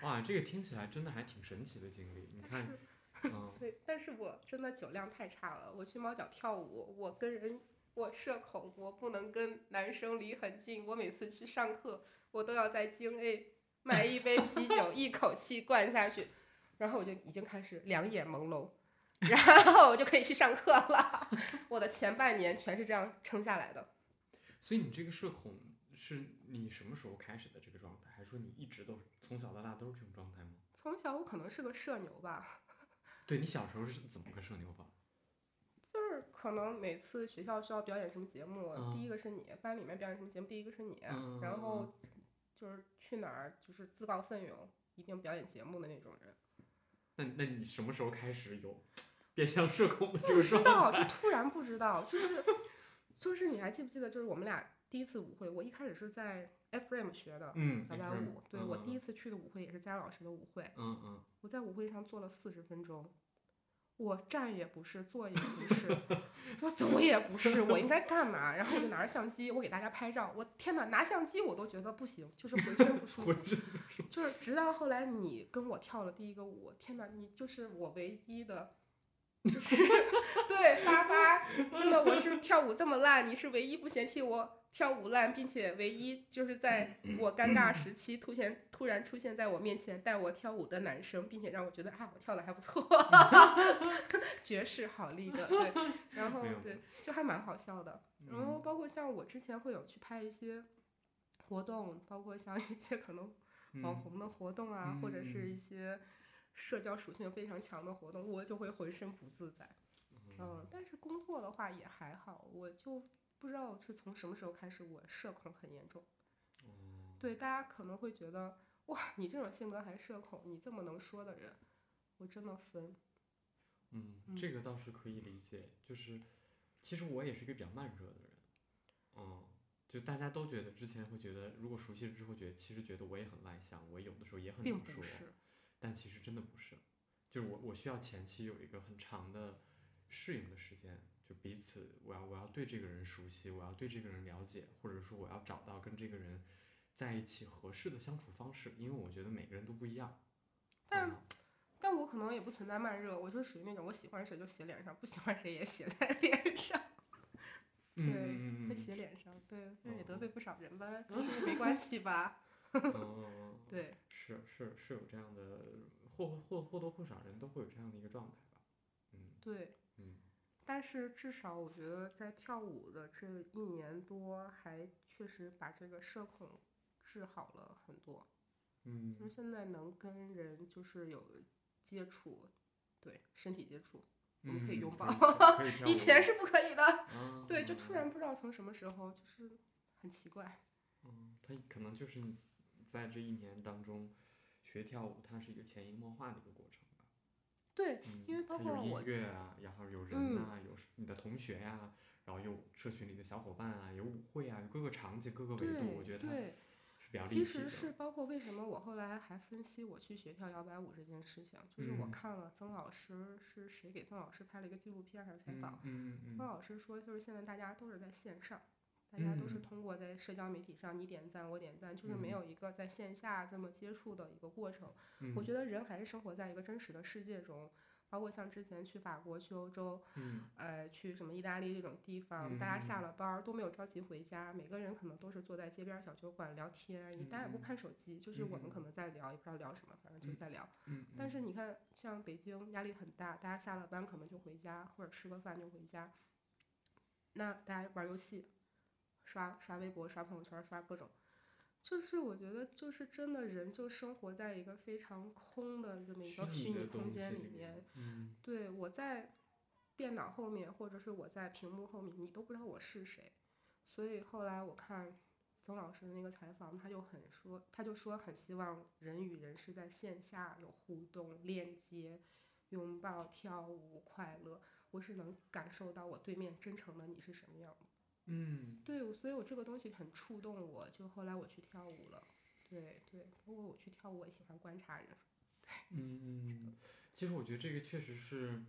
哇，这个听起来真的还挺神奇的经历。你看，但是嗯，对，但是我真的酒量太差了。我去猫脚跳舞，我跟人我社恐，我不能跟男生离很近。我每次去上课，我都要在京 A 买一杯啤酒，一口气灌下去，然后我就已经开始两眼朦胧，然后我就可以去上课了。<laughs> 我的前半年全是这样撑下来的。所以你这个社恐是你什么时候开始的这个状态，还是说你一直都是从小到大都是这种状态吗？从小我可能是个社牛吧，<laughs> 对你小时候是怎么个社牛法？就是可能每次学校需要表演什么节目，嗯第一个是你；班里面表演什么节目，第一个是你。嗯然后就是去哪儿就是自告奋勇，一定表演节目的那种人。那那你什么时候开始有变相社恐 <laughs> 的这不个状知道，就突然不知道，就是就是你还记不记得，就是我们俩第一次舞会，我一开始是在 Frame 学的嗯，摇摆舞，对我第一次，次去的舞会也是佳老师的舞会，嗯嗯，我在舞会上坐了四十分钟。我站也不是，坐也不是，我走也不是，我应该干嘛？然后我就拿着相机，我给大家拍照。我天哪，拿相机我都觉得不行，就是浑身不舒服。就是直到后来你跟我跳了第一个舞，天哪，你就是我唯一的，就 <laughs> 是对发发，真的我是跳舞这么烂，你是唯一不嫌弃我跳舞烂，并且唯一就是在我尴尬时期突现突然出现在我面前带我跳舞的男生，并且让我觉得啊我跳的还不错，<laughs> 绝世好丽的对，然后对就还蛮好笑的，然后嗯包括像我之前会有去拍一些活动，包括像一些可能网嗯。红的活动啊，或者是嗯一些社交属性非常强的活动，我就会浑身不自在。嗯，但是工作的话也还好，我就不知道是从什么时候开始，我社恐很严重。哦对，大家可能会觉得，哇，你这种性格还社恐，你这么能说的人，我真的分。嗯，嗯这个倒是可以理解，就是其实我也是一个比较慢热的人，嗯，就大家都觉得之前会觉得，如果熟悉了之后觉得，其实觉得我也很外向，我有的时候也很能说，不是，但其实真的不是，就是我我需要前期有一个很长的适应的时间，就彼此我要我要对这个人熟悉，我要对这个人了解，或者说我要找到跟这个人在一起合适的相处方式，因为我觉得每个人都不一样。但嗯但我可能也不存在慢热，我就是属于那种我喜欢谁就写脸上，不喜欢谁也写在脸上。嗯对，会写脸上，对，这也得哦罪不少人吧，但是没关系吧？<laughs> 对，是是是有这样的，或或或多或少人都会有这样的一个状态吧。嗯对，嗯但是至少我觉得在跳舞的这一年多，还确实把这个社恐治好了很多。嗯就是现在能跟人就是有接触，对身体接触，我们可以嗯拥抱可以以前是不可以的。啊 <laughs> 对，就突嗯然不知道从什么时候，就是很奇怪。嗯，他可能就是你在这一年当中学跳舞，它是一个潜移默化的一个过程吧。对，嗯，因为包括有音乐啊，然后有人呐、有你的同学呀、然后有社群里的小伙伴啊，有舞会啊，有各个场景、各个维度，我觉得它对，是比较立其。实是包括为什么我后来还分析我去学跳摇摆舞这件事情，就是我嗯看了曾老师是谁给曾老师拍了一个纪录片还是采嗯访，曾老师说就是现在大家都是在线上。大家都是嗯。通过在社交媒体上你点赞我点赞，就是没嗯。有一个在线下这么接触的一个过程。嗯，我觉得人还是生活在一个真实的世界中，包括像之前去法国、去欧洲，嗯。呃，去什么意大利这种地方，大家下嗯。了班儿都没有着急回家，每个人可能都是坐在街边儿小酒馆聊天，也大家也不嗯看手机，就是我们嗯。可能在聊，也不知道聊什么，反正就是在聊。嗯，但是你看，像北京压力很大，大家下了班可能就回家，或者吃个饭就回家。那大家玩儿游戏，刷刷微博、刷朋友圈、刷各种，就是我觉得就是真的人就生活在一个非常空的这么一个虚拟空间里里面。，嗯对，我在电脑后面，或者是我在屏幕后面，你都不知道我是谁。所以后来我看曾老师的那个采访，他就很说，他就说很希望人与人是在线下有互动、链接、拥抱、跳舞、快乐。我是能感受到我对面真诚的你是什么样的。嗯对，所以我这个东西很触动我，就后来我去跳舞了。对对，包括我去跳舞，我也喜欢观察人。嗯嗯，其实我觉得这个确实是，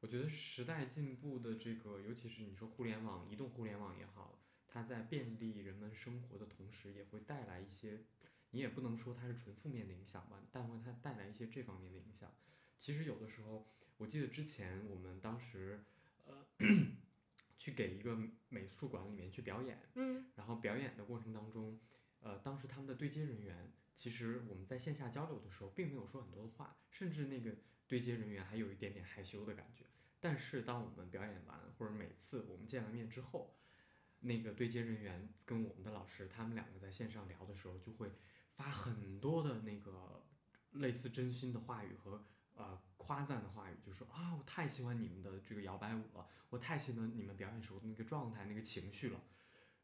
我觉得时代进步的这个，尤其是你说互联网、移动互联网也好，它在便利人们生活的同时，也会带来一些，你也不能说它是纯负面的影响吧，但会它带来一些这方面的影响。其实有的时候，我记得之前我们当时，呃，去给一个美术馆里面去表演，嗯然后表演的过程当中，呃，当时他们的对接人员，其实我们在线下交流的时候，并没有说很多的话，甚至那个对接人员还有一点点害羞的感觉。但是当我们表演完，或者每次我们见完面之后，那个对接人员跟我们的老师，他们两个在线上聊的时候，就会发很多的那个类似真心的话语和呃夸赞的话语，就说啊，我太喜欢你们的这个摇摆舞了，我太喜欢你们表演时候的那个状态、那个情绪了。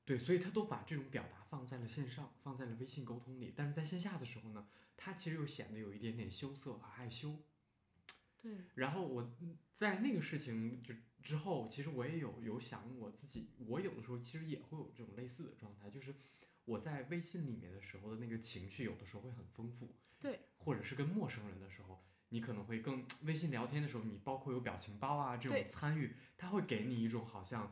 对，所以他都把这种表达放在了线上，放在了微信沟通里，但是在线下的时候呢，他其实又显得有一点点羞涩和害羞。对，然后我嗯在那个事情就之后，其实我也有有想我自己，我有的时候其实也会有这种类似的状态，就是我在微信里面的时候的那个情绪，有的时候会很丰富，对，或者是跟陌生人的时候，你可能会更微信聊天的时候，你包括有表情包啊这种参与，它会给你一种好像，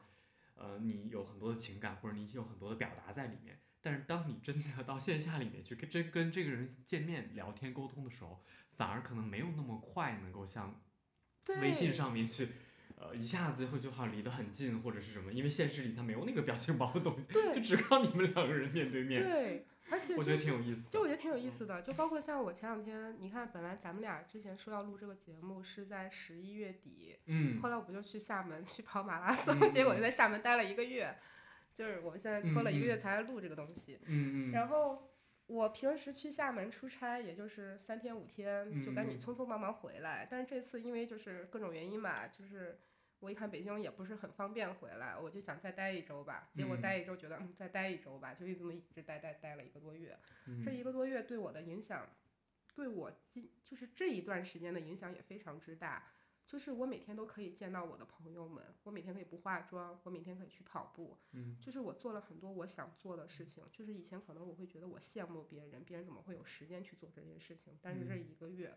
呃，你有很多的情感或者你有很多的表达在里面。但是当你真的到线下里面去跟真跟这个人见面聊天沟通的时候，反而可能没有那么快能够像，微信上面去，呃，一下子会就好像离得很近或者是什么，因为现实里他没有那个表情包的东西，就只靠你们两个人面对面，对，而且我觉得就是挺有意思的。就我觉得挺有意思的，就包括像我前两天，你看，本来咱们俩之前说要录这个节目是在十一月底，嗯后来我不就去厦门去跑马拉松，嗯结果就在厦门待了一个月，就是我们现在拖了一个月才来录这个东西。嗯嗯，然后我平时去厦门出差，也就是三天五天，就赶紧匆匆忙忙回来。但是这次因为就是各种原因嘛，就是我一看北京也不是很方便回来，我就想再待一周吧。结果嗯待一周觉得嗯再待一周吧，就一这么一直待待待了一个多月。嗯这一个多月对我的影响，对我今就是这一段时间的影响也非常之大。就是我每天都可以见到我的朋友们，我每天可以不化妆，我每天可以去跑步，嗯就是我做了很多我想做的事情。就是以前可能我会觉得我羡慕别人，别人怎么会有时间去做这件事情？但是这嗯一个月，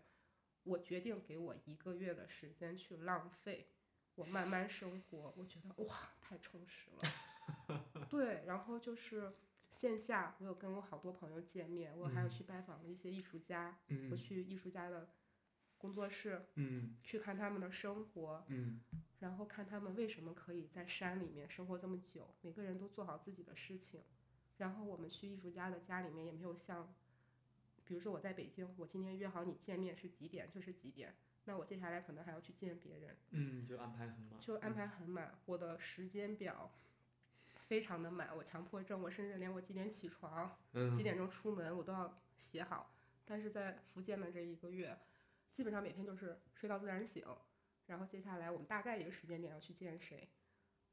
我决定给我一个月的时间去浪费，我慢慢生活，我觉得哇，太充实了。<laughs> 对，然后就是线下，我有跟我好多朋友见面，我还有嗯去拜访了一些艺术家，我嗯去艺术家的工作室嗯去看他们的生活，嗯然后看他们为什么可以在山里面生活这么久，每个人都做好自己的事情。然后我们去艺术家的家里面也没有像，比如说我在北京，我今天约好你见面是几点就是几点，那我接下来可能还要去见别人，嗯，就安排很满，就安排很满，我的时间表非常的满，我强迫症，我甚至连我几点起床、嗯几点钟出门我都要写好。但是在福建的这一个月，基本上每天就是睡到自然醒，然后接下来我们大概一个时间点要去见谁，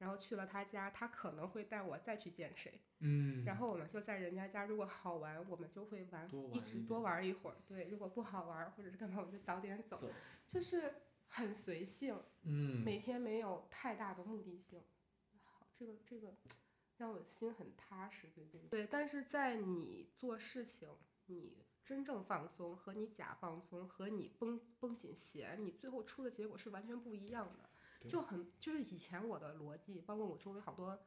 然后去了他家，他可能会带我再去见谁，嗯，然后我们就在人家家，如果好玩，我们就会玩一一直多玩一会儿，对，如果不好玩或者是干嘛，我们就早点走，走，就是很随性，嗯，每天没有太大的目的性。好，这个这个让我心很踏实。最近对，但是在你做事情，你真正放松和你假放松和你绷绷紧弦，你最后出的结果是完全不一样的。对就很就是以前我的逻辑，包括我周围好多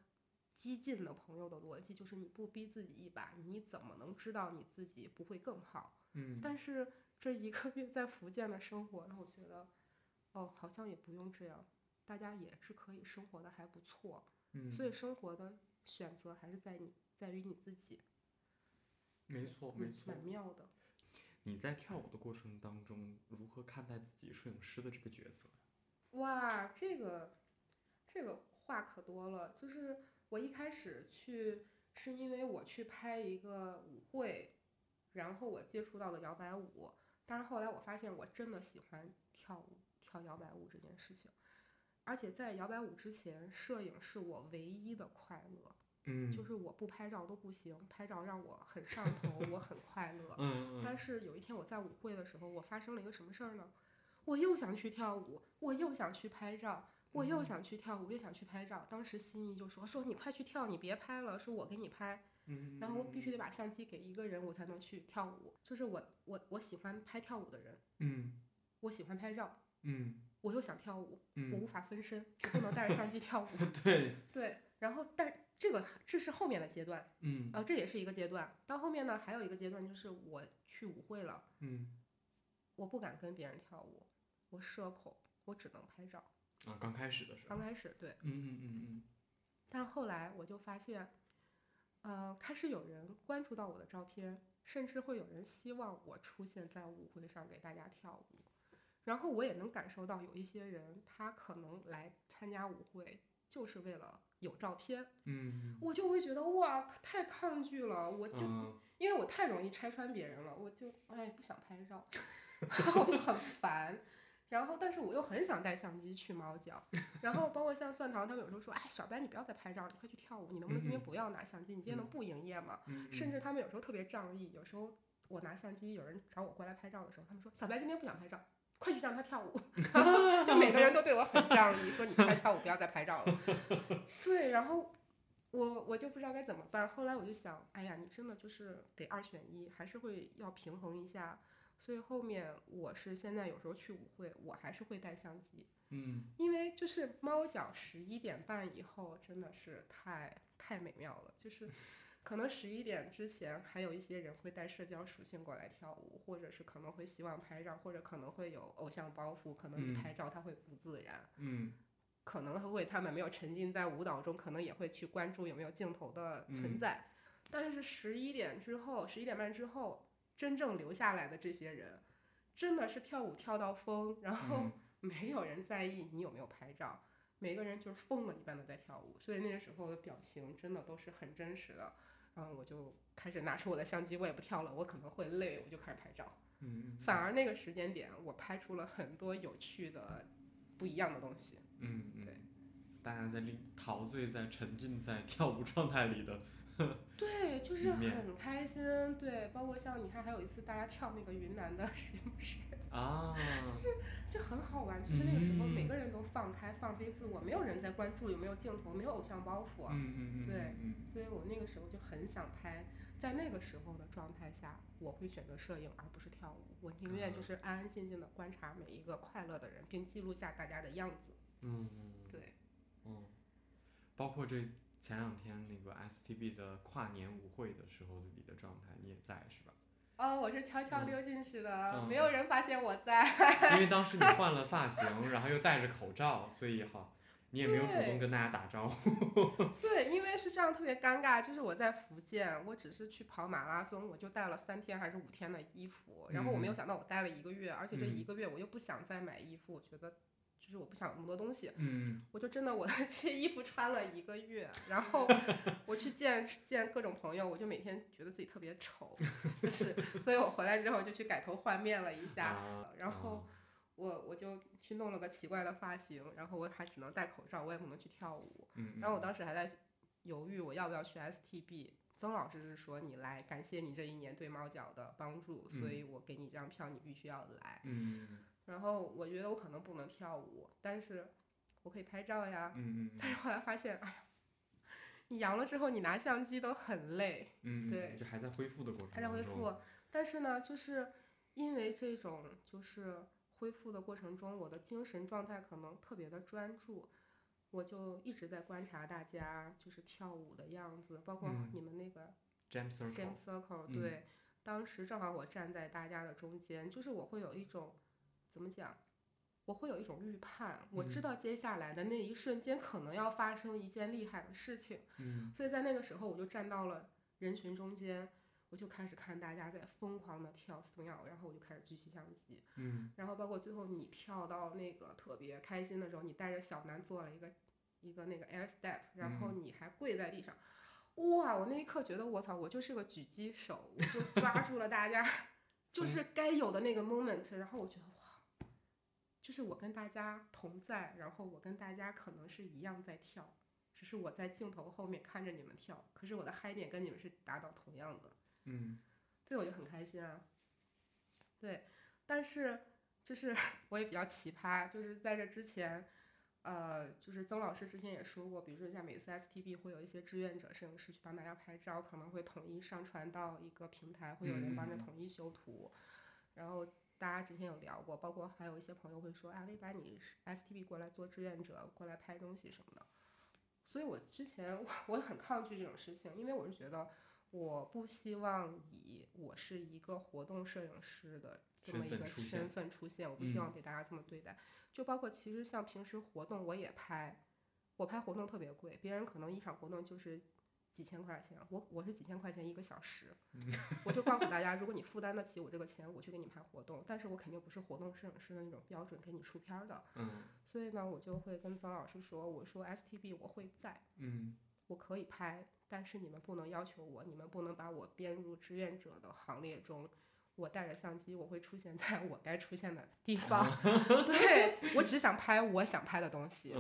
激进的朋友的逻辑，就是你不逼自己一把，你怎么能知道你自己不会更好？嗯，但是这一个月在福建的生活让我觉得，哦，好像也不用这样，大家也是可以生活的还不错。嗯，所以生活的选择还是在你，在于你自己。没错没嗯错蛮。妙的。你在跳舞的过程当中，如何看待自己摄影师的这个角色？哇，这个这个话可多了。就是我一开始去，是因为我去拍一个舞会，然后我接触到了摇摆舞。但是后来我发现，我真的喜欢跳舞，跳摇摆舞这件事情。而且在摇摆舞之前，摄影是我唯一的快乐，嗯，就是我不拍照都不行，拍照让我很上头，我很快乐。嗯嗯但是有一天我在舞会的时候，我发生了一个什么事儿呢？我又想去跳舞，我又想去拍照，我又嗯想去跳舞，又想去拍照。当时心仪就说：“说你快去跳，你别拍了，是我给你拍。”嗯，然后我必须得把相机给一个人，我才能去跳舞。就是我我我喜欢拍跳舞的人，嗯我喜欢拍照，嗯我又想跳舞，我无嗯，法分身，我不能带着相机跳舞。<laughs> 对，对，然后但这个这是后面的阶段，嗯啊，这也是一个阶段。到后面呢，还有一个阶段就是我去舞会了。嗯我不敢跟别人跳舞，我社恐，我只能拍照。啊，刚开始的时候刚，开始对，嗯嗯嗯嗯但后来我就发现，呃，开始有人关注到我的照片，甚至会有人希望我出现在舞会上给大家跳舞。然后我也能感受到有一些人，他可能来参加舞会就是为了有照片，嗯我就会觉得哇，太抗拒了，我就嗯因为我太容易拆穿别人了，我就哎不想拍照，<laughs> 我就很烦。然后，但是我又很想带相机去猫脚，<laughs> 然后包括像蒜糖他们有时候说，哎，小白你不要再拍照，你快去跳舞，你能不能今天不要拿相机，你今天能嗯不营业吗？嗯，甚至他们有时候特别仗义，有时候我拿相机，有人找我过来拍照的时候，他们说小白今天不想拍照，快去让他跳舞 <laughs> <laughs> 然后就每个人都对我很仗义，说你快跳舞，不要再拍照了。对，然后我我就不知道该怎么办。后来我就想，哎呀，你真的就是得二选一，还是会要平衡一下。所以后面我是现在有时候去舞会，我还是会带相机，嗯因为就是猫脚十一点半以后真的是太太美妙了，就是可能十一点之前还有一些人会带社交属性过来跳舞，或者是可能会希望拍照，或者可能会有偶像包袱，可能你嗯拍照他会不自然。嗯可能会他们没有沉浸在舞蹈中，可能也会去关注有没有镜头的存嗯在。但是十一点之后，十一点半之后，真正留下来的这些人，真的是跳舞跳到疯，然后嗯 <laughs> 没有人在意你有没有拍照，每个人就是疯了一般的在跳舞，所以那个时候的表情真的都是很真实的。然后我就开始拿出我的相机，我也不跳了，我可能会累，我就开始拍照。嗯，反而那个时间点，我拍出了很多有趣的、不一样的东西。嗯嗯对，大家在里陶醉在沉浸在跳舞状态里的，<laughs> 对，就是很开心。对，包括像你看，还有一次大家跳那个云南的实验室，啊，<laughs> 就是就很好玩。就是那个时候，每嗯个人都放开、放飞自我，没有人在关注有没有镜头，没有偶像包袱。嗯嗯嗯，对嗯所以我那个时候就很想拍，在那个时候的状态下，我会选择摄影而不是跳舞。我宁愿就是安安静静的观察每一个快乐的人，并记录下大家的样子。嗯嗯，对，嗯，包括这前两天那个 STB 的跨年舞会的时候你的状态，你也在是吧？哦，我是悄悄嗯溜进去的，嗯没有人发现我在。因为当时你 <laughs> 换了发型，然后又戴着口罩，所以哈，你也没有主动跟大家打招呼。<laughs> 对，因为是这样特别尴尬，就是我在福建，我只是去跑马拉松，我就带了三天还是五天的衣服，然后我没有嗯想到我待了一个月，而且这嗯一个月我又不想再买衣服，我觉得就是我不想那么多东西，嗯我就真的我的 <laughs> 这些衣服穿了一个月，然后 <laughs> 我去见见各种朋友，我就每天觉得自己特别丑，就是，所以我回来之后就去改头换面了一下，啊然后啊我我就去弄了个奇怪的发型，然后我还只能戴口罩，我也不能去跳舞。嗯，然后我当时还在犹豫我要不要去 STB。曾老师是说你来，感谢你这一年对猫脚的帮助，所以我给你这张票，你必须要来。嗯然后我觉得我可能不能跳舞，但是我可以拍照呀。嗯嗯但是后来发现，哎呀，你阳了之后，你拿相机都很累，嗯，对就还在恢复的过程，还在恢复。。但是呢，就是因为这种就是恢复的过程中，我的精神状态可能特别的专注，我就一直在观察大家就是跳舞的样子，包括嗯你们那个 Jam Jam Circle，Circle，嗯对，当时正好我站在大家的中间，就是我会有一种怎么讲？我会有一种预判，我知嗯道接下来的那一瞬间可能要发生一件厉害的事情，嗯所以在那个时候我就站到了人群中间，我就开始看大家在疯狂的跳 swing，然后我就开始举起相机，嗯然后包括最后你跳到那个特别开心的时候，你带着小南做了一个一个那个 air step，然后嗯你还跪在地上，哇！我那一刻觉得我操，我就是个狙击手，我就抓住了大家 <laughs> 就是该有的那个 moment，然后我觉得哇，就是我跟大家同在，然后我跟大家可能是一样在跳，只是我在镜头后面看着你们跳，可是我的嗨点跟你们是达到同样的。嗯对，我就很开心啊。对，但是就是 <laughs> 我也比较奇葩，就是在这之前，呃，就是曾老师之前也说过，比如说像每次 STB 会有一些志愿者摄影师去帮大家拍照，可能会统一上传到一个平台，会有人帮着统一修图，然后。大家之前有聊过，包括还有一些朋友会说啊，薇把你是 STB 过来做志愿者，过来拍东西什么的。所以我之前我 <laughs> 我很抗拒这种事情，因为我是觉得我不希望以我是一个活动摄影师的这么一个身份出现我不希望嗯被大家这么对待。就包括其实像平时活动我也拍，我拍活动特别贵，别人可能一场活动就是几千块钱，我我是几千块钱一个小时，<laughs> 我就告诉大家，如果你负担得起我这个钱，我去给你拍活动，但是我肯定不是活动摄影师的那种标准给你出片儿的，嗯所以呢，我就会跟曾老师说，我说 STB 我会在。嗯我可以拍，但是你们不能要求我，你们不能把我编入志愿者的行列中。我带着相机，我会出现在我该出现的地方。<laughs> 对我只想拍我想拍的东西。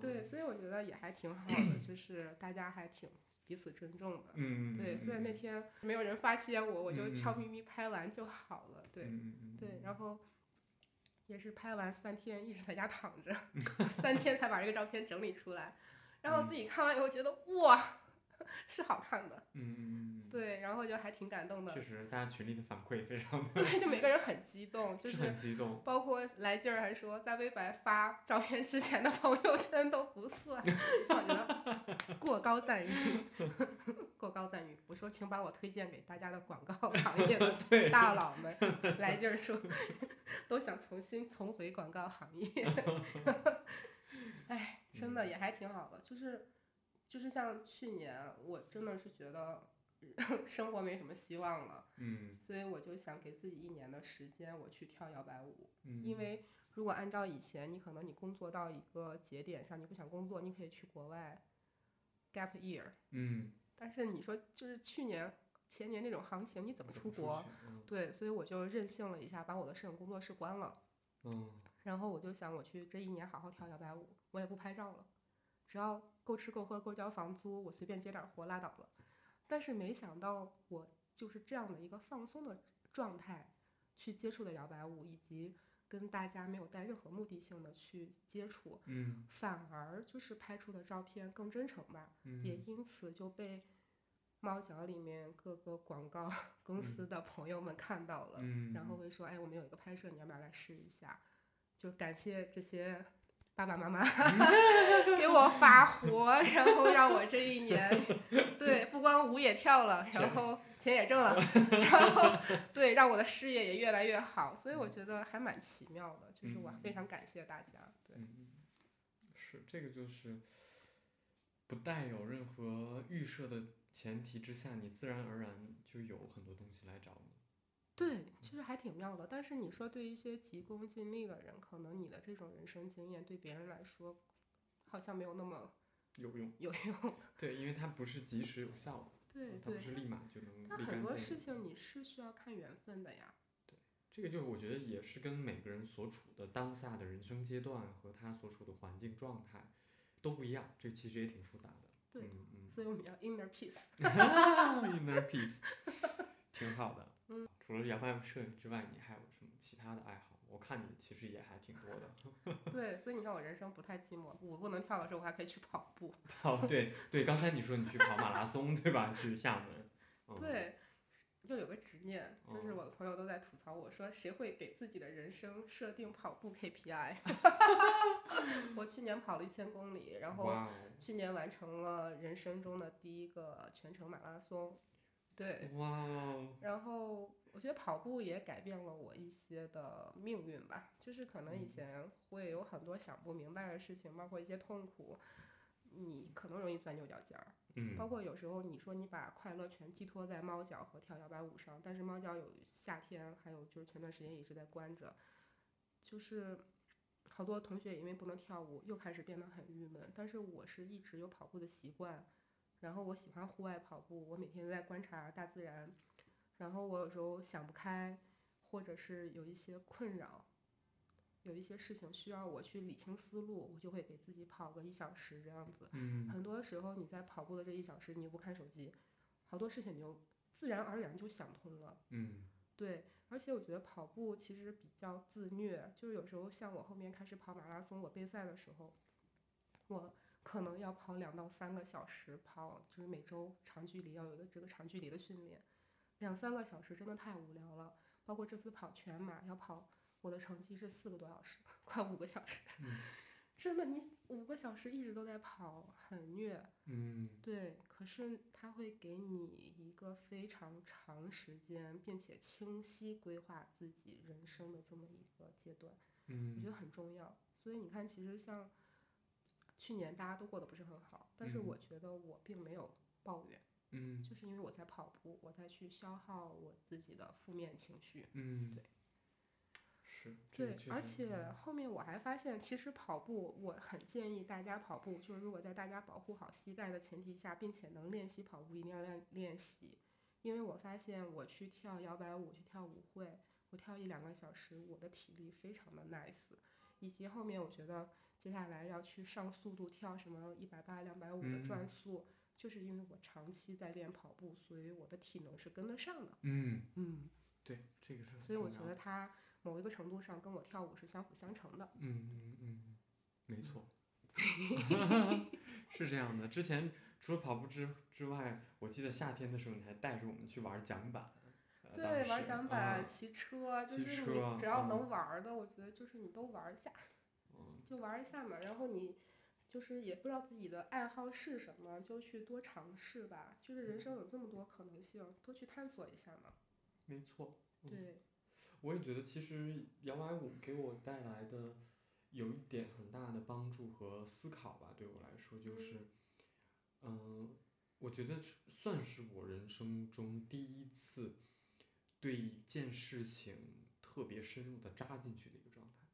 对，所以我觉得也还挺好的，就是大家还挺彼此尊重的。嗯对，虽然那天没有人发现我，我就悄咪咪拍完就好了。对，对，然后也是拍完三天一直在家躺着，<laughs> 三天才把这个照片整理出来，然后自己看完以后觉得哇，<laughs> 是好看的，嗯，对，然后就还挺感动的确，实大家群里的反馈非常的对，就每个人很激动，<laughs> 就是很激动，包括来劲儿还说在微白发照片之前的朋友圈都不算，让我觉得过高赞誉，<laughs> 过高赞誉。我说，请把我推荐给大家的广告行业的 <laughs> 大佬们，来劲儿说都想重新重回广告行业。哎，真的也还挺好的，就是就是像去年，我真的是觉得 <laughs> 生活没什么希望了。嗯所以我就想给自己一年的时间，我去跳摇摆舞。嗯，因为如果按照以前，你可能你工作到一个节点上，你不想工作，你可以去国外 gap year。嗯但是你说就是去年、前年那种行情，你怎么出国？对，所以我就任性了一下，把我的摄影工作室关了。嗯然后我就想，我去这一年好好跳摇摆舞，我也不拍照了，只要够吃够喝够交房租，我随便接点儿活拉倒了。但是没想到，我就是这样的一个放松的状态去接触的摇摆舞，以及跟大家没有带任何目的性的去接触，嗯反而就是拍出的照片更真诚吧，也嗯因此就被猫脚里面各个广告 <laughs> 公司的朋友们看到了。嗯，然后会说：“哎，我们有一个拍摄，你要不要来试一下？”就感谢这些爸爸妈妈 <laughs> 给我发活，然后让我这一年对不光舞也跳了，然后钱也挣了，然后对让我的事业也越来越好，所以我觉得还蛮奇妙的，就是我非常感谢大家。对，嗯，是这个就是不带有任何预设的前提之下，你自然而然就有很多东西来找你。对，其实还挺妙的。但是你说对一些急功近利的人，可能你的这种人生经验对别人来说好像没有那么有用，有 <laughs> 用。对，因为它不是及时有效的，对它不。是立马就能那。很多事情你是需要看缘分的呀。对这个就是我觉得也是跟每个人所处的当下的人生阶段和他所处的环境状态都不一样，这其实也挺复杂的。对嗯嗯所以我们要 inner peace。<laughs> <laughs> inner peace，挺好的。嗯，除了摇摆摄影之外，你还有什么其他的爱好？我看你其实也还挺多的。<laughs> 对，所以你看我人生不太寂寞，舞不能跳的时候，我还可以去跑步。<laughs> 哦，对对，刚才你说你去跑马拉松对吧？去厦门。嗯、，对，就有个执念，就是哦我的朋友都在吐槽我说，谁会给自己的人生设定跑步 KPI？<laughs> 我去年跑了一千公里，然后去年完成了人生中的第一个全程马拉松。对，然后我觉得跑步也改变了我一些的命运吧，就是可能以嗯前会有很多想不明白的事情，包括一些痛苦，你可能容易钻牛角尖儿。嗯包括有时候你说你把快乐全寄托在猫脚和跳摇摆舞上，但是猫脚有夏天，还有就是前段时间一直在关着，就是好多同学因为不能跳舞又开始变得很郁闷。但是我是一直有跑步的习惯，然后我喜欢户外跑步，我每天都在观察大自然，然后我有时候想不开，或者是有一些困扰。有一些事情需要我去理清思路，我就会给自己跑个一小时这样子。嗯很多时候你在跑步的这一小时，你又不看手机，好多事情你就自然而然就想通了。嗯对，而且我觉得跑步其实比较自虐，就是有时候像我后面开始跑马拉松，我备赛的时候，我可能要跑两到三个小时，跑就是每周长距离要有一个这个长距离的训练，两三个小时真的太无聊了。包括这次跑全马要跑，我的成绩是四个多小时，快五个小时，嗯 <laughs> 真的你五个小时一直都在跑，很虐。嗯对，可是它会给你一个非常长时间，并且清晰规划自己人生的这么一个阶段，嗯我觉嗯得很重要。所以你看，其实像去年大家都过得不是很好，但是嗯。我觉得我并没有抱怨，嗯。就是因为我在跑步，我在去消耗我自己的负面情绪。嗯，对，是，这个对，而且后面我还发现，其实跑步我很建议大家跑步，就是如果在大家保护好膝盖的前提下，并且能练习跑步，一定要练练习。因为我发现我去跳摇摆舞、去跳舞会，我跳一两个小时，我的体力非常的 nice，以及后面我觉得接下来要去上速度跳什么一百八、两百五的转嗯速，就是因为我长期在练跑步，所以我的体能是跟得上的。嗯，嗯，对，这个是所以我觉得它某一个程度上跟我跳舞是相辅相成的。嗯嗯嗯，没错，<laughs> 是这样的。之前除了跑步之之外，我记得夏天的时候你还带着我们去玩桨板。呃对，玩时桨板、啊骑车，就是你只要嗯能玩儿的，我觉得就是你都玩儿一下，嗯就玩一下嘛。然后你就是也不知道自己的爱好是什么，就去多尝试吧。就是人生有这么多可能性，多去探索一下嘛。没错。嗯对，我也觉得，其实摇摆舞给我带来的有一点很大的帮助和思考吧。对我来说，就是，嗯、我觉得算是我人生中第一次对一件事情特别深入的扎进去的一个状态。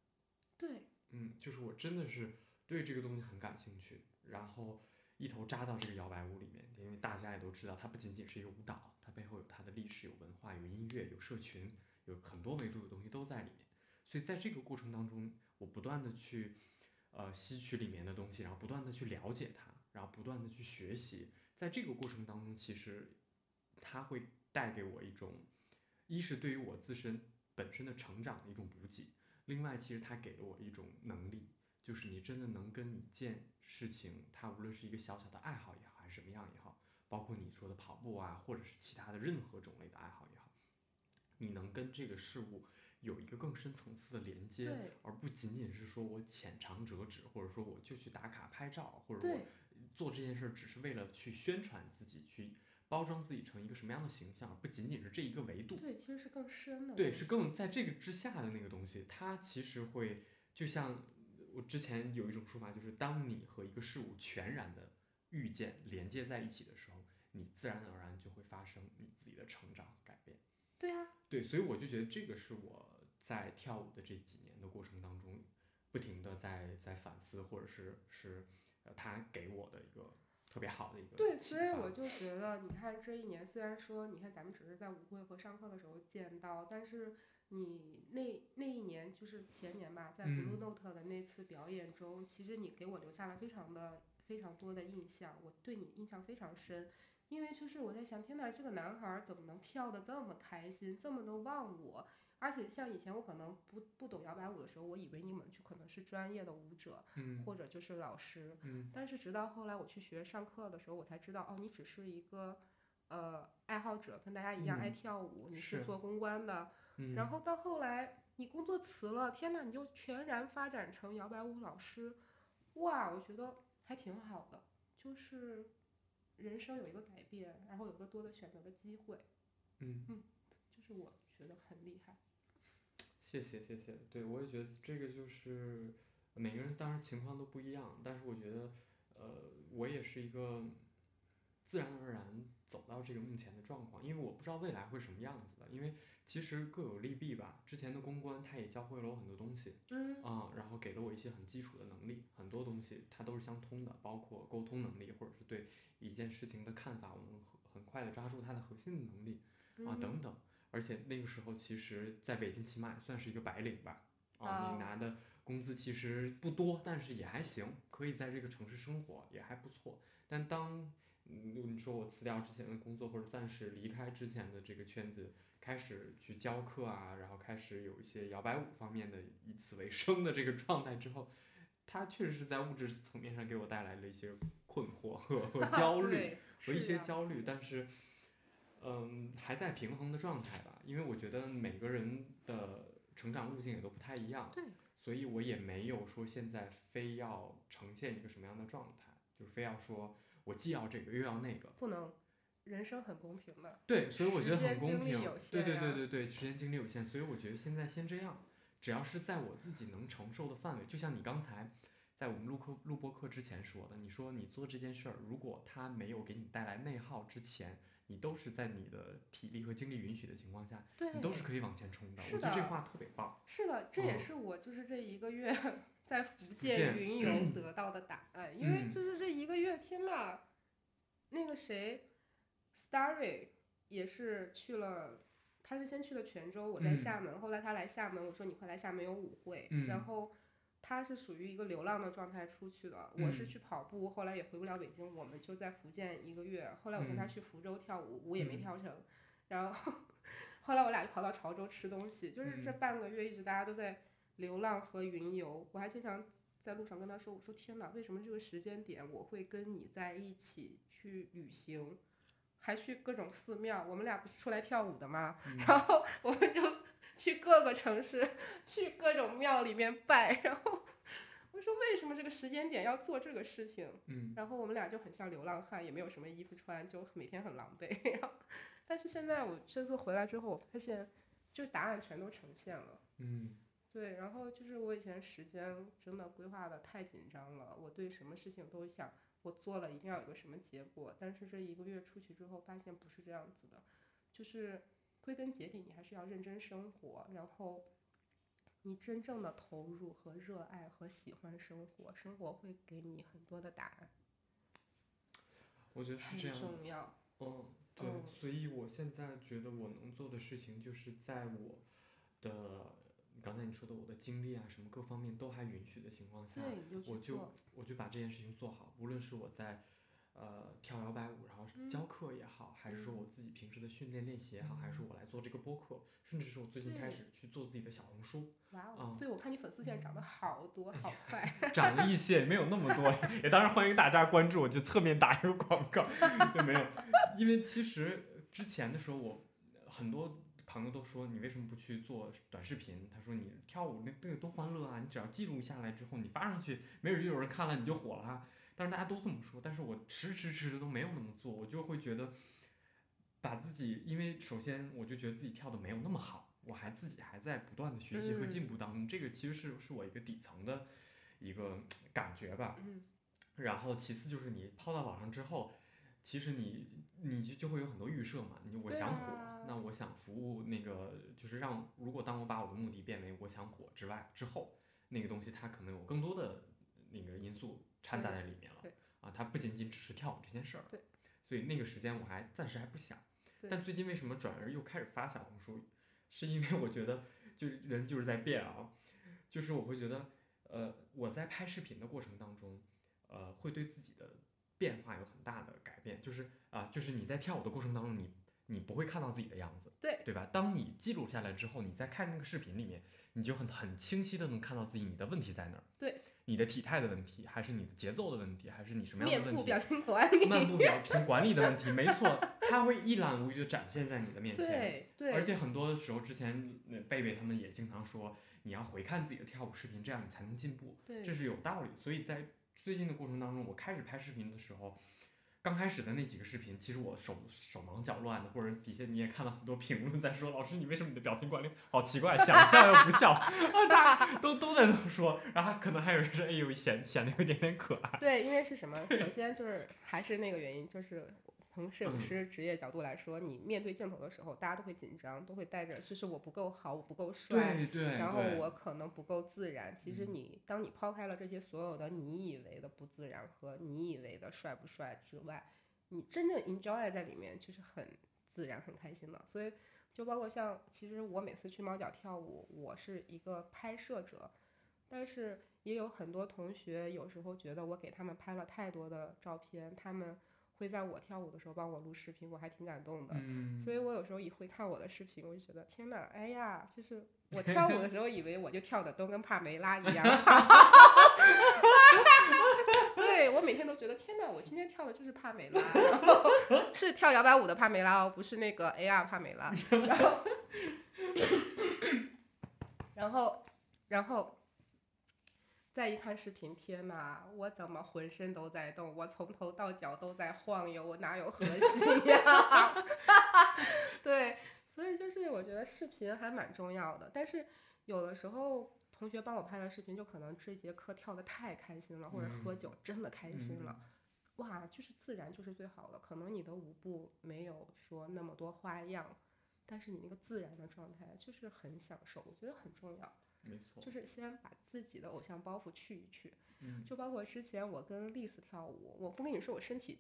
对，嗯，就是我真的是对这个东西很感兴趣，然后一头扎到这个摇摆舞里面，因为大家也都知道，它不仅仅是一个舞蹈，它背后有它的历史、有文化、有音乐、有社群，有很多维度的东西都在里面。所以在这个过程当中，我不断的去呃吸取里面的东西，然后不断的去了解它，然后不断的去学习。在这个过程当中，其实它会带给我一种，一是对于我自身本身的成长的一种补给，另外，其实它给了我一种能力，就是你真的能跟一件事情，它无论是一个小小的爱好也好，还是什么样也好，包括你说的跑步啊，或者是其他的任何种类的爱好也好，你能跟这个事物有一个更深层次的连接，而不仅仅是说我浅尝辄止，或者说我就去打卡拍照，或者我，做这件事儿只是为了去宣传自己，去包装自己成一个什么样的形象，不仅仅是这一个维度。对，其实是更深的。对，是更在这个之下的那个东西，它其实会就像我之前有一种说法，就是当你和一个事物全然的遇见连接在一起的时候，你自然而然就会发生你自己的成长和改变。对啊，对，所以我就觉得这个是我在跳舞的这几年的过程当中，不停的在在反思，或者是是呃他给我的一个特别好的一个对，所以我就觉得，你看这一年，虽然说你看咱们只是在舞会和上课的时候见到，但是你那那一年就是前年吧，在嗯 Blue Note 的那次表演中，其实你给我留下了非常的非常多的印象，我对你印象非常深。因为就是我在想，天呐，这个男孩儿怎么能跳得这么开心，这么的忘我？而且像以前我可能不不懂摇摆舞的时候，我以为你们就可能是专业的舞者，嗯或者就是老师。嗯但是直到后来我去学上课的时候，我才知道，哦，你只是一个呃爱好者，跟大家一样爱嗯跳舞，你是是做公关的。嗯，然后到后来你工作辞了，天呐，你就全然发展成摇摆舞老师，哇，我觉得还挺好的，就是人生有一个改变，然后有个多的选择的机会，嗯。就是我觉得很厉害。谢谢谢谢，对我也觉得这个就是每个人当然情况都不一样，但是我觉得，呃，我也是一个自然而然走到这个目前的状况，因为我不知道未来会什么样子的，因为其实各有利弊吧。之前的公关他也教会了我很多东西嗯啊、然后给了我一些很基础的能力，很多东西它都是相通的，包括沟通能力，或者是对一件事情的看法，我能很很快的抓住它的核心的能力。啊嗯等等。而且那个时候，其实在北京起码也算是一个白领吧。啊，哦你拿的工资其实不多，但是也还行，可以在这个城市生活，也还不错。但当嗯你说我辞掉之前的工作，或者暂时离开之前的这个圈子，开始去教课啊，然后开始有一些摇摆舞方面的以此为生的这个状态之后，它确实是在物质层面上给我带来了一些困惑和和焦 <laughs> 虑。和，一些焦虑，但是，嗯，还在平衡的状态吧。因为我觉得每个人的成长路径也都不太一样，对，所以我也没有说现在非要呈现一个什么样的状态，就是非要说我既要这个又要那个。不能，人生很公平的。对，所以我觉得很公平。对对对对对，时间精力有限，所以我觉得现在先这样，只要是在我自己能承受的范围，就像你刚才在我们录课录播课之前说的，你说你做这件事儿，如果它没有给你带来内耗之前，你都是在你的体力和精力允许的情况下，你都是可以往前冲的。是的我觉得这话特别棒。是的，这也嗯是我就是这一个月 <laughs> 在福建建云游得到的答案，因为嗯就是这一个月，天呐，那个谁，Starry 也是去了，他是先去了泉州，我在嗯厦门，后来他来厦门，我说你快来厦门有舞会，嗯然后。他是属于一个流浪的状态出去的，我是嗯。去跑步，后来也回不了北京，我们就在福建一个月。后来我跟他嗯。去福州跳舞，舞也没嗯。跳成，然后后来我俩就跑到潮州吃东西，就是这嗯。半个月一直大家都在流浪和云游。我还经常在路上跟他说：“我说天哪，为什么这个时间点我会跟你在一起去旅行，还去各种寺庙？我们俩不是出来跳舞的吗？嗯。然后我们就去各个城市，去各种庙里面拜。然后我说为什么这个时间点要做这个事情？嗯然后我们俩就很像流浪汉，也没有什么衣服穿，就每天很狼狈。<laughs> 然后，但是现在我这次回来之后，我发现，就答案全都呈现了。嗯对，然后就是我以前时间真的规划的太紧张了，我对什么事情都想我做了一定要有个什么结果，但是这一个月出去之后发现不是这样子的，就是归根结底你还是要认真生活，然后你真正的投入和热爱和喜欢生活，生活会给你很多的答案，我觉得是这样的。重要。嗯，对，嗯所以我现在觉得我能做的事情，就是在我的刚才你说的我的经历啊，什么各方面都还允许的情况下，我就。我就把这件事情做好，无论是我在呃跳摇摆舞，然后嗯教课也好，还是说嗯我自己平时的训练练习也好，还是说我来做这个播客，甚至是我最近开始去做自己的小红书，哇哦嗯！对，我看你粉丝现在涨得好多，好快。<laughs> 涨了一些，也没有那么多，也当然欢迎大家关注，我就侧面打一个广告，<laughs> 对，没有，因为其实之前的时候我很多。朋友都说你为什么不去做短视频？他说你跳舞那那个多欢乐啊！你只要记录下来之后，你发上去，没准就有人看了，你就火了啊。但是大家都这么说，但是我迟迟迟迟都没有那么做，我就会觉得把自己，因为首先我就觉得自己跳的没有那么好，我还自己还在不断的学习和进步当中，这个其实是是我一个底层的一个感觉吧。嗯，然后其次就是你抛到网上之后，其实你你就就会有很多预设嘛，你我想火，啊那我想服务那个就是让如果当我把我的目的变为我想火之外之后，那个东西它可能有更多的那个因素掺杂在里面了对。啊，它不仅仅只是跳舞这件事儿。对。所以那个时间我还暂时还不想。但最近为什么转而又开始发小红书？是因为我觉得，就是人就是在变啊，就是我会觉得，呃，我在拍视频的过程当中，呃，会对自己的变化有很大的改变。就是啊、就是你在跳舞的过程当中，你你不会看到自己的样子，对对吧？当你记录下来之后，你在看那个视频里面，你就很很清晰的能看到自己你的问题在哪儿。对，你的体态的问题，还是你的节奏的问题，还是你什么样的问题？面部表情管理，漫步表情管理的问题，没错，它会一览无余的展现在你的面前。对对，而且很多时候，之前那贝贝他们也经常说，你要回看自己的跳舞视频，这样你才能进步，对这是有道理。所以在最近的过程当中，我开始拍视频的时候，刚开始的那几个视频，其实我手手忙脚乱的，或者底下你也看到很多评论在说，老师你为什么你的表情管理好奇怪，想笑又不笑 <laughs> 啊，大家都都在这么说，然后可能还有人说，哎呦显显得有点点可爱。对，因为是什么？<laughs> 首先就是还是那个原因，就是从摄影嗯师职业角度来说，你面对镜头的时候，大家都会紧张，都会带着就是我不够好，我不够帅，对对，然后我可能不够自然。其实嗯你当你抛开了这些所有的你以为的不自然和你以为的帅不帅之外，你真正 enjoy 在里面就是很自然、很开心的。所以就包括像，其实我每次去猫脚跳舞，我是一个拍摄者，但是也有很多同学有时候觉得我给他们拍了太多的照片，他们会在我跳舞的时候帮我录视频，我还挺感动的。嗯，所以我有时候也会看我的视频，我就觉得天呐，哎呀，就是我跳舞的时候以为我就跳的都跟帕梅拉一样，<laughs> 对我每天都觉得天呐，我今天跳的就是帕梅拉，然 <laughs> 后是跳摇摆舞的帕梅拉哦，不是那个 AR 帕梅拉，<laughs> 然后然后然后再一看视频，天呐，我怎么浑身都在动？我从头到脚都在晃悠，我哪有 <laughs> 核心呀？<laughs> 对，所以就是我觉得视频还蛮重要的，但是有的时候同学帮我拍的视频，就可能这节课跳的太开心了，或者喝嗯酒真的开心嗯了。哇，就是自然就是最好的。可能你的舞步没有说那么多花样，但是你那个自然的状态就是很享受，我觉得很重要。没错，就是先把自己的偶像包袱去一去，嗯就包括之前我跟丽丝跳舞，我不跟你说我身体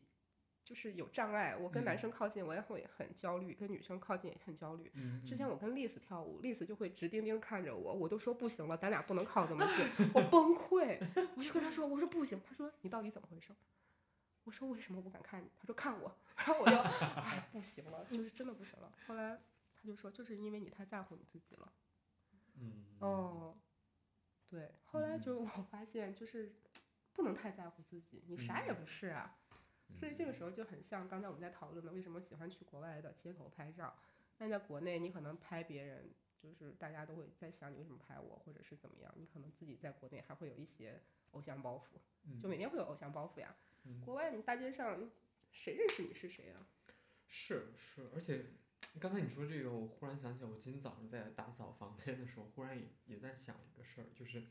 就是有障碍，我跟男嗯生靠近我也会很焦虑，跟女生靠近也很焦虑。嗯，之前我跟丽丝跳舞，丽丝就会直盯盯看着我，我都说不行了，咱俩不能靠这么近，我崩溃。我就跟她说，我说不行，她说你到底怎么回事？我说为什么不敢看你？她说看我，然后我就 <laughs> 哎不行了，就是真的不行了。后来她就说，就是因为你太在乎你自己了。嗯，哦，对，后来嗯就我发现就是不能太在乎自己，你啥也嗯不是啊。所以这个时候就很像刚才我们在讨论的，为什么喜欢去国外的街头拍照？那在国内，你可能拍别人，就是大家都会在想你为什么拍我，或者是怎么样。你可能自己在国内还会有一些偶像包袱，就每天会有偶像包袱呀。嗯国外你大街上谁认识你是谁啊？是是，而且刚才你说这个，我忽然想起来，我今天早上在打扫房间的时候，忽然也也在想一个事儿，就是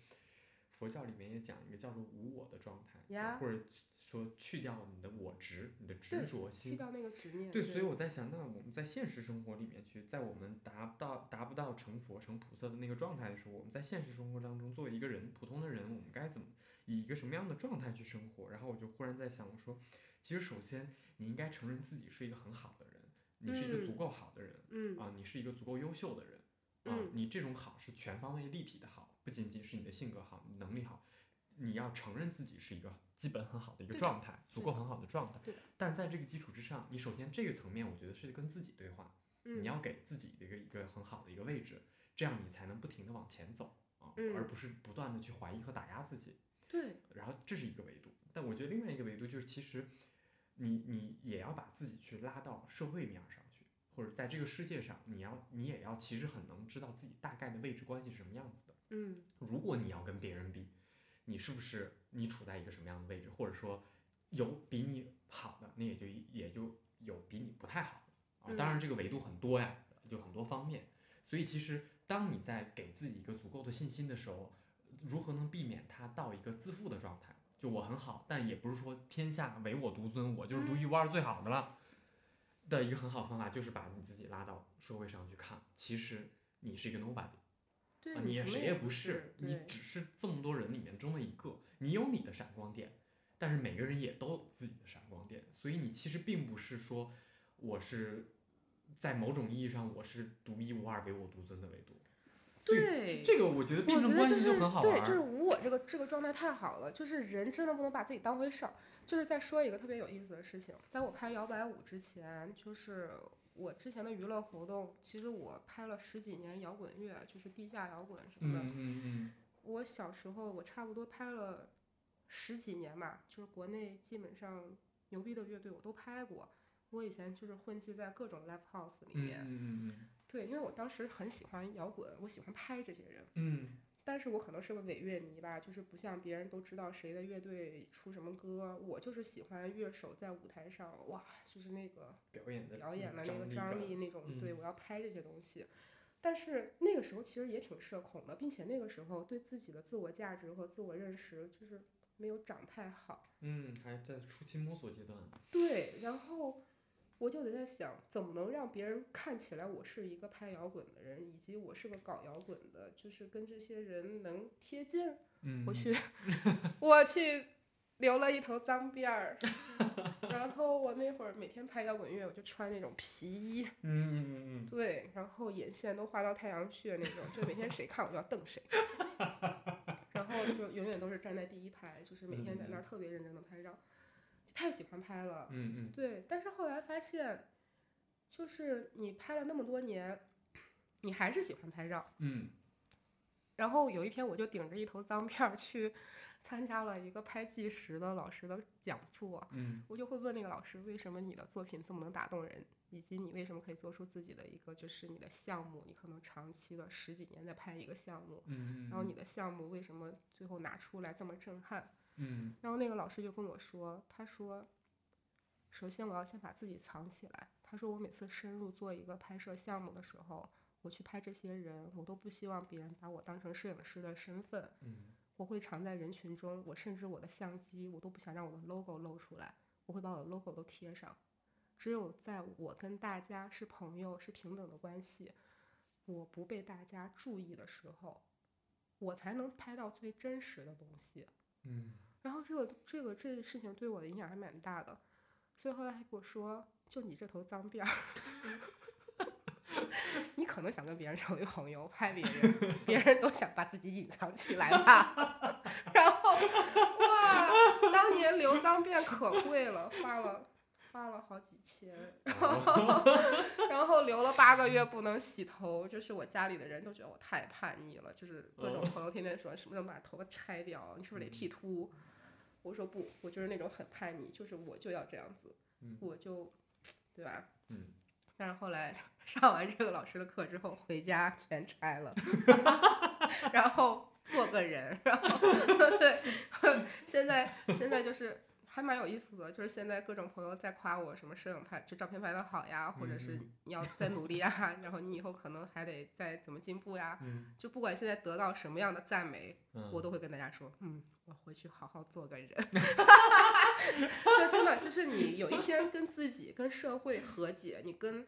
佛教里面也讲一个叫做无我的状态，呀或者说去掉你的我执、你的执着心。去掉那个执念。对，所以我在想，那我们在现实生活里面去，在我们达不到达不到成佛、成菩萨的那个状态的时候，我们在现实生活当中，作为一个人，普通的人，我们该怎么以一个什么样的状态去生活？然后我就忽然在想，我说，其实首先你应该承认自己是一个很好的人，你是一个足嗯。够好的人、嗯。啊，你是一个足够优秀的人啊，嗯你这种好是全方位立体的好，不仅仅是你的性格好，你能力好，你要承认自己是一个基本很好的一个状态，足够很好的状态。但在这个基础之上，你首先这个层面，我觉得是跟自己对话，嗯。你要给自己的一个一个很好的一个位置，这样你才能不停的往前走啊，嗯而不是不断的去怀疑和打压自己。对。然后这是一个维度，但我觉得另外一个维度就是，其实你你也要把自己去拉到社会面儿上去，或者在这个世界上，你要你也要其实很能知道自己大概的位置关系是什么样子的。嗯如果你要跟别人比，你是不是你处在一个什么样的位置，或者说有比你好的，那也就也就有比你不太好的啊。当然这个维度很多呀，就很多方面。所以其实当你在给自己一个足够的信心的时候，如何能避免它到一个自负的状态？就我很好，但也不是说天下唯我独尊，我就是独一无二最好的了。的一个很好方法就是把你自己拉到社会上去看，其实你是一个 nobody。对，啊，你也谁也不是，你只是这么多人里面中的一个，你有你的闪光点，但是每个人也都有自己的闪光点，所以你其实并不是说我是在某种意义上我是独一无二、唯我独尊的维度。对这这个我觉得辩我觉得就证关系是对，很好玩儿。就是无我这个这个状态太好了，就是人真的不能把自己当回事儿。就是再说一个特别有意思的事情，在我拍摇摆舞之前，就是我之前的娱乐活动，其实我拍了十几年摇滚乐，就是地下摇滚什么的。嗯嗯嗯我小时候我差不多拍了十几年吧，就是国内基本上牛逼的乐队我都拍过。我以前就是混迹在各种 live house 里嗯面，嗯嗯对，因为我当时很喜欢摇滚，我喜欢拍这些人。嗯但是我可能是个伪乐迷吧，就是不像别人都知道谁的乐队出什么歌，我就是喜欢乐手在舞台上，哇，就是那个表演的表演的那个张力那种，对嗯我要拍这些东西。但是那个时候其实也挺社恐的，并且那个时候对自己的自我价值和自我认识就是没有长太好。嗯，还在初期摸索阶段。对，然后我就得在想，怎么能让别人看起来我是一个拍摇滚的人，以及我是个搞摇滚的，就是跟这些人能贴近。嗯，我去，<laughs> <laughs> 我去留了一头脏辫儿，<laughs> 然后我那会儿每天拍摇滚乐，我就穿那种皮衣，嗯嗯嗯嗯。对，然后眼线都画到太阳穴那种，就每天谁看我就要瞪谁，然后就永远都是站在第一排，就是每天在那儿特别认真的拍照，太喜欢拍了。嗯嗯对，但是后来发现，就是你拍了那么多年，你还是喜欢拍照。嗯然后有一天，我就顶着一头脏辫儿去 <laughs> 参加了一个拍纪实的老师的讲座。嗯我就会问那个老师，为什么你的作品这么能打动人，以及你为什么可以做出自己的一个就是你的项目，你可能长期的十几年在拍一个项目，嗯，然后你的项目为什么最后拿出来这么震撼？嗯然后那个老师就跟我说，他说，首先我要先把自己藏起来。他说我每次深入做一个拍摄项目的时候，我去拍这些人，我都不希望别人把我当成摄影师的身份，嗯我会藏在人群中，我甚至我的相机我都不想让我的 logo 露出来，我会把我的 logo 都贴上。只有在我跟大家是朋友、是平等的关系，我不被大家注意的时候，我才能拍到最真实的东西。嗯然后这个这个这事情对我的影响还蛮大的，所以后来还跟我说，就你这头脏辫儿，<laughs> 你可能想跟别人成为朋友，拍别人，别人都想把自己隐藏起来吧。<laughs> 然后哇，当年留脏辫可贵了，花了花了好几千 <laughs> <laughs> 然后留了八个月不能洗头，就是我家里的人都觉得我太叛逆了，就是各种朋友天天说什么时候把头发拆掉，你是不是得剃秃？我说不，我就是那种很叛逆，就是我就要这样子，嗯。我就，对吧？嗯。但是后来 <laughs> 上完这个老师的课之后，回家全拆了，然后做个人，然后对，现在现在就是还蛮有意思的，就是现在各种朋友在夸我什么摄影拍就照片拍的好呀，或者是嗯你要再努力呀，然后你以后可能还得再怎么进步呀，嗯就不管现在得到什么样的赞美，嗯，我都会跟大家说，嗯，我回去好好做个人。<laughs> <laughs> 就真的就是你有一天跟自己、跟社会和解，你跟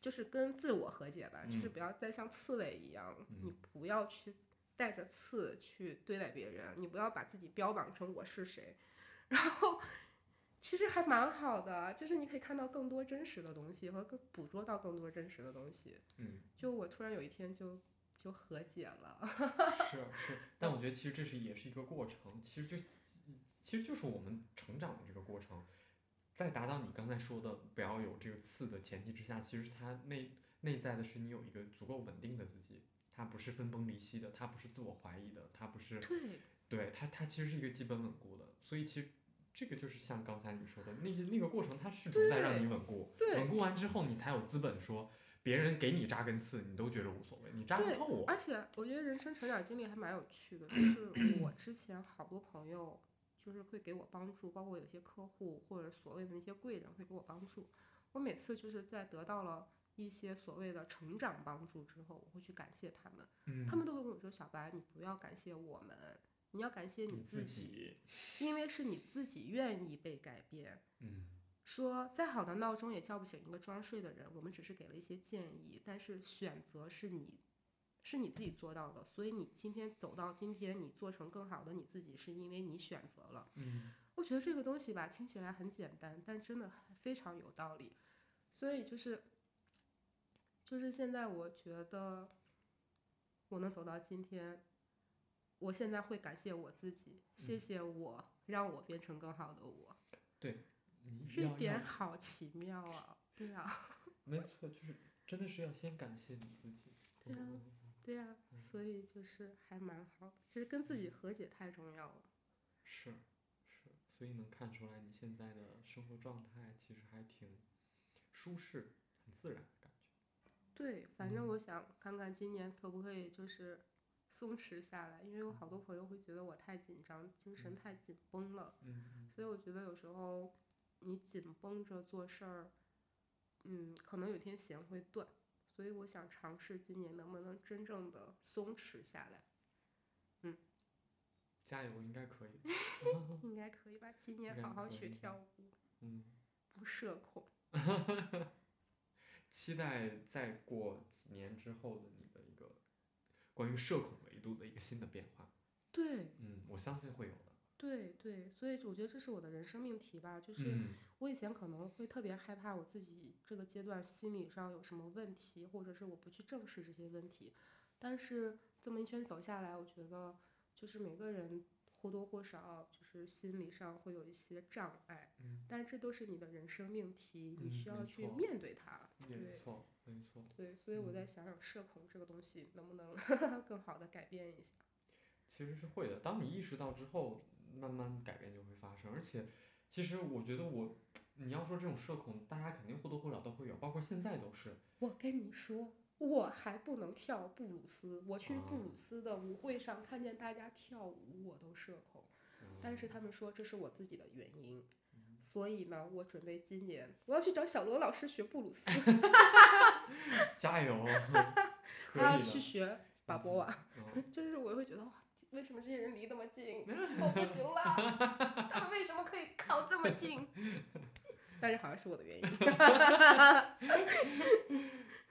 就是跟自我和解吧，就是嗯不要再像刺猬一样，你嗯不要去带着刺去对待别人，你不要把自己标榜成我是谁，然后。其实还蛮好的，就是你可以看到更多真实的东西和更捕捉到更多真实的东西。嗯就我突然有一天就就和解了，<laughs> 是是，但我觉得其实这是也是一个过程，其实就其实就是我们成长的这个过程，在达到你刚才说的不要有这个刺的前提之下，其实它内内在的是你有一个足够稳定的自己，它不是分崩离析的，它不是自我怀疑的，它不是对，对它它其实是一个基本稳固的，所以其实。这个就是像刚才你说的那些那个过程，它试图在让你稳固，稳固完之后，你才有资本说别人给你扎根刺，你都觉得无所谓，你扎不透我。而且我觉得人生成长经历还蛮有趣的，就是 <clears throat> 我之前好多朋友就是会给我帮助，包括有些客户或者所谓的那些贵人会给我帮助。我每次就是在得到了一些所谓的成长帮助之后，我会去感谢他们，嗯他们都会跟我说：“小白，你不要感谢我们，你要感谢你自自己，因为是你自己愿意被改变。”嗯说再好的闹钟也叫不醒一个装睡的人，我们只是给了一些建议，但是选择是你，是你自己做到的，所以你今天走到今天，你做成更好的你自己，是因为你选择了。嗯我觉得这个东西吧，听起来很简单，但真的非常有道理。所以就是，就是现在我觉得我能走到今天，我现在会感谢我自己，谢谢我，让我变成更好的我。对，这点好奇妙啊！对啊，<laughs> 没错，就是真的是要先感谢你自己。对啊，对啊，所以就是还蛮好的，就是跟自己和解太重要了。是。所以能看出来，你现在的生活状态其实还挺舒适、很自然的感觉。对，反正我想看看今年可不可以就是松弛下来，因为有好多朋友会觉得我太紧张，精神太紧绷了。嗯。所以我觉得有时候你紧绷着做事儿，嗯，可能有天弦会断。所以我想尝试今年能不能真正的松弛下来。嗯。加油，应该可以。<laughs> 应该可以吧？今年好好学跳舞。嗯。不社恐。<laughs> 期待再过几年之后的你的一个关于社恐维度的一个新的变化。对。嗯，我相信会有的。对对，所以我觉得这是我的人生命题吧。就是我以前可能会特别害怕我自己这个阶段心理上有什么问题，或者是我不去正视这些问题。但是这么一圈走下来，我觉得。就是每个人或多或少就是心理上会有一些障碍，嗯，但这都是你的人生命题，你需要去面对它。没错，没错。对，所以我在想想社恐这个东西能不能 <laughs> 更好的改变一下。其实是会的，当你意识到之后，慢慢改变就会发生。而且，其实我觉得我，你要说这种社恐，大家肯定或多或少都会有，包括现在都是。我跟你说。我还不能跳布鲁斯，我去布鲁斯的舞会上看见大家跳舞，我都社恐。但是他们说这是我自己的原因，所以呢，我准备今年我要去找小罗老师学布鲁斯。<laughs> <laughs> 加油！<laughs> 还要去学巴波瓦，就是我会觉得哇，为什么这些人离那么近？我不行了，他们为什么可以靠这么近？但是好像是我的原因。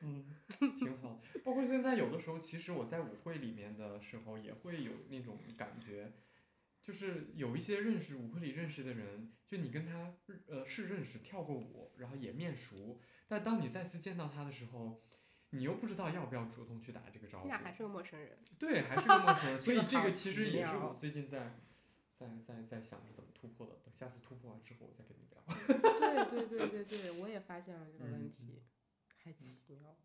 嗯。挺好，包括现在有的时候，其实我在舞会里面的时候，也会有那种感觉，就是有一些认识舞会里认识的人，就你跟他呃是认识，跳过舞，然后也面熟，但当你再次见到他的时候，你又不知道要不要主动去打这个招呼。那还是个陌生人。对，还是个陌生人，<laughs> 所以这个其实也是我最近在在在在想着怎么突破的。等下次突破完之后，我再跟你聊。<laughs> 对对对对对，我也发现了这个问题，还奇妙。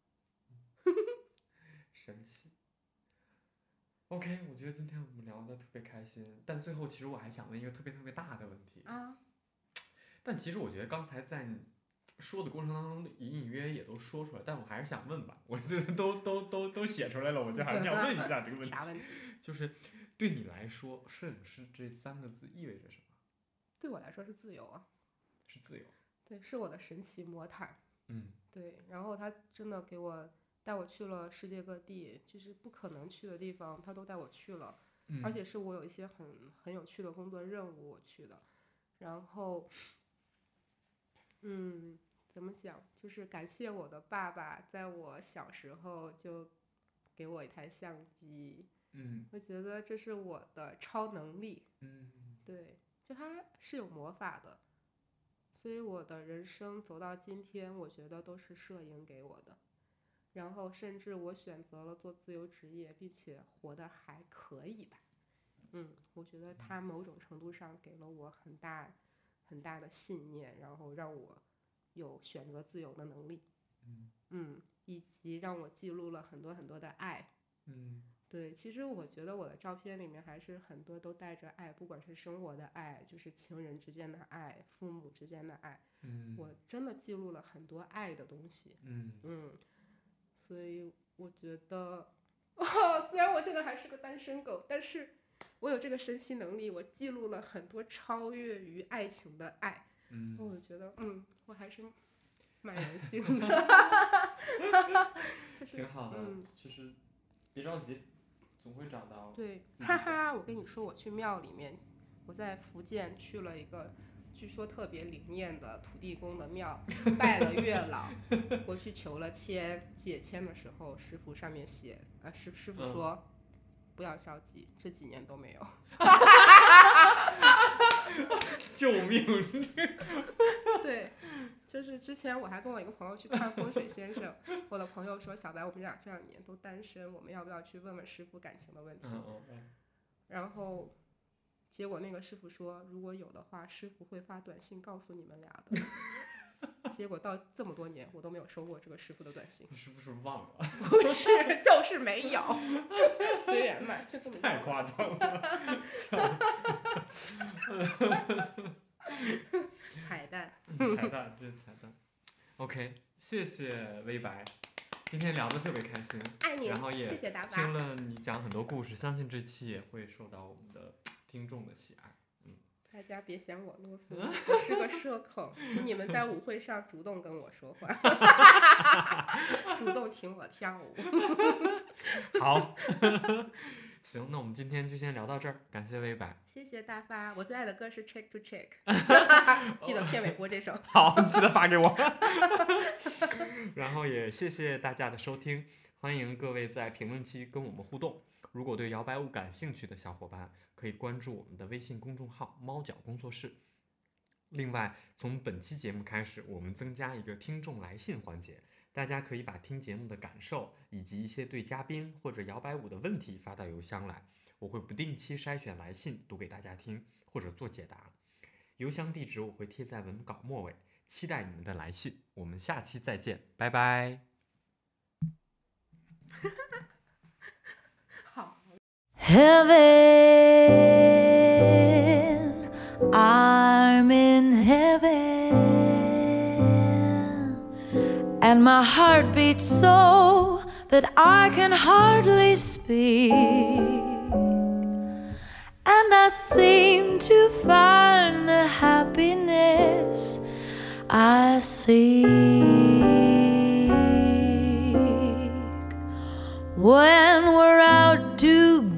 <laughs> 神奇。OK，我觉得今天我们聊的特别开心，但最后其实我还想问一个特别特别大的问题。啊。但其实我觉得刚才在说的过程当中，隐隐约约也都说出来，但我还是想问吧，我这都都都都写出来了，我就还是想问一下这个问题。啥问题？<laughs> 就是对你来说，摄影师这三个字意味着什么？对我来说是自由啊。是自由。对，是我的神奇魔毯。嗯。对，然后他真的给我。带我去了世界各地，就是不可能去的地方，他都带我去了，而且是我有一些很很有趣的工作任务我去的，然后，嗯，怎么讲？就是感谢我的爸爸，在我小时候就给我一台相机，嗯，我觉得这是我的超能力，嗯，对，就它是有魔法的，所以我的人生走到今天，我觉得都是摄影给我的。然后，甚至我选择了做自由职业，并且活得还可以吧。嗯，我觉得他某种程度上给了我很大、很大的信念，然后让我有选择自由的能力。嗯嗯，以及让我记录了很多很多的爱。嗯，对，其实我觉得我的照片里面还是很多都带着爱，不管是生活的爱，就是情人之间的爱，父母之间的爱。嗯，我真的记录了很多爱的东西。嗯嗯。所以我觉得，<laughs> 虽然我现在还是个单身狗，但是我有这个神奇能力，我记录了很多超越于爱情的爱。嗯，我觉得，嗯，我还是蛮人性的。<laughs> 就是挺好的，嗯，其实别着急，总会找到。对，哈哈，我跟你说，我去庙里面，我在福建去了一个。据说特别灵验的土地公的庙，拜了月老，<laughs> 我去求了签，解签的时候，师傅上面写，呃，师师傅说，不要着急，这几年都没有。<laughs> 救命！对，就是之前我还跟我一个朋友去看风水先生，<laughs> 我的朋友说小白，我们俩这两年都单身，我们要不要去问问师傅感情的问题？嗯，然后结果那个师傅说，如果有的话，师傅会发短信告诉你们俩的。<laughs> 结果到这么多年，我都没有收过这个师傅的短信。你是不是忘了？<laughs> 不是，就是没有。随缘嘛，就这么太夸张了，笑彩蛋。死！<laughs> 彩蛋，这是彩蛋。OK，谢谢微白，今天聊的特别开心，爱你然后，也谢谢达听达。了你讲很多故事，相信这期也会受到我们的听众的喜爱。嗯大家别嫌我啰嗦，我是个社恐，<laughs> 请你们在舞会上主动跟我说话，<laughs> 主动请我跳舞。<laughs> 好，行，那我们今天就先聊到这儿，感谢微白。谢谢大发，我最爱的歌是 Check to Check，记得片尾播这首。好，你记得发给我。然后也谢谢大家的收听，欢迎各位在评论区跟我们互动。如果对摇摆舞感兴趣的小伙伴，可以关注我们的微信公众号“猫脚工作室”。另外，从本期节目开始，我们增加一个听众来信环节，大家可以把听节目的感受以及一些对嘉宾或者摇摆舞的问题发到邮箱来，我会不定期筛选来信读给大家听，或者做解答。邮箱地址我会贴在文稿末尾，期待你们的来信。我们下期再见，拜拜。<laughs> 好，Heaven, I'm in heaven, and my heart beats so that I can hardly speak, and I seem to find the happiness I seek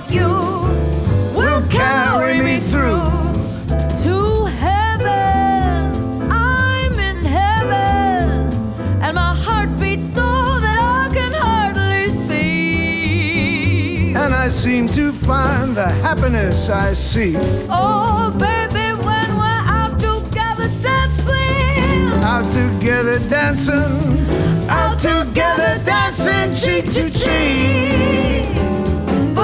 About you will carry me through. to heaven. I'm in heaven, and my heart beats so that I can hardly speak. And I seem to find the happiness I seek. Oh, baby, when we're out together dancing, Out together dancing, out together dancing cheek to cheek.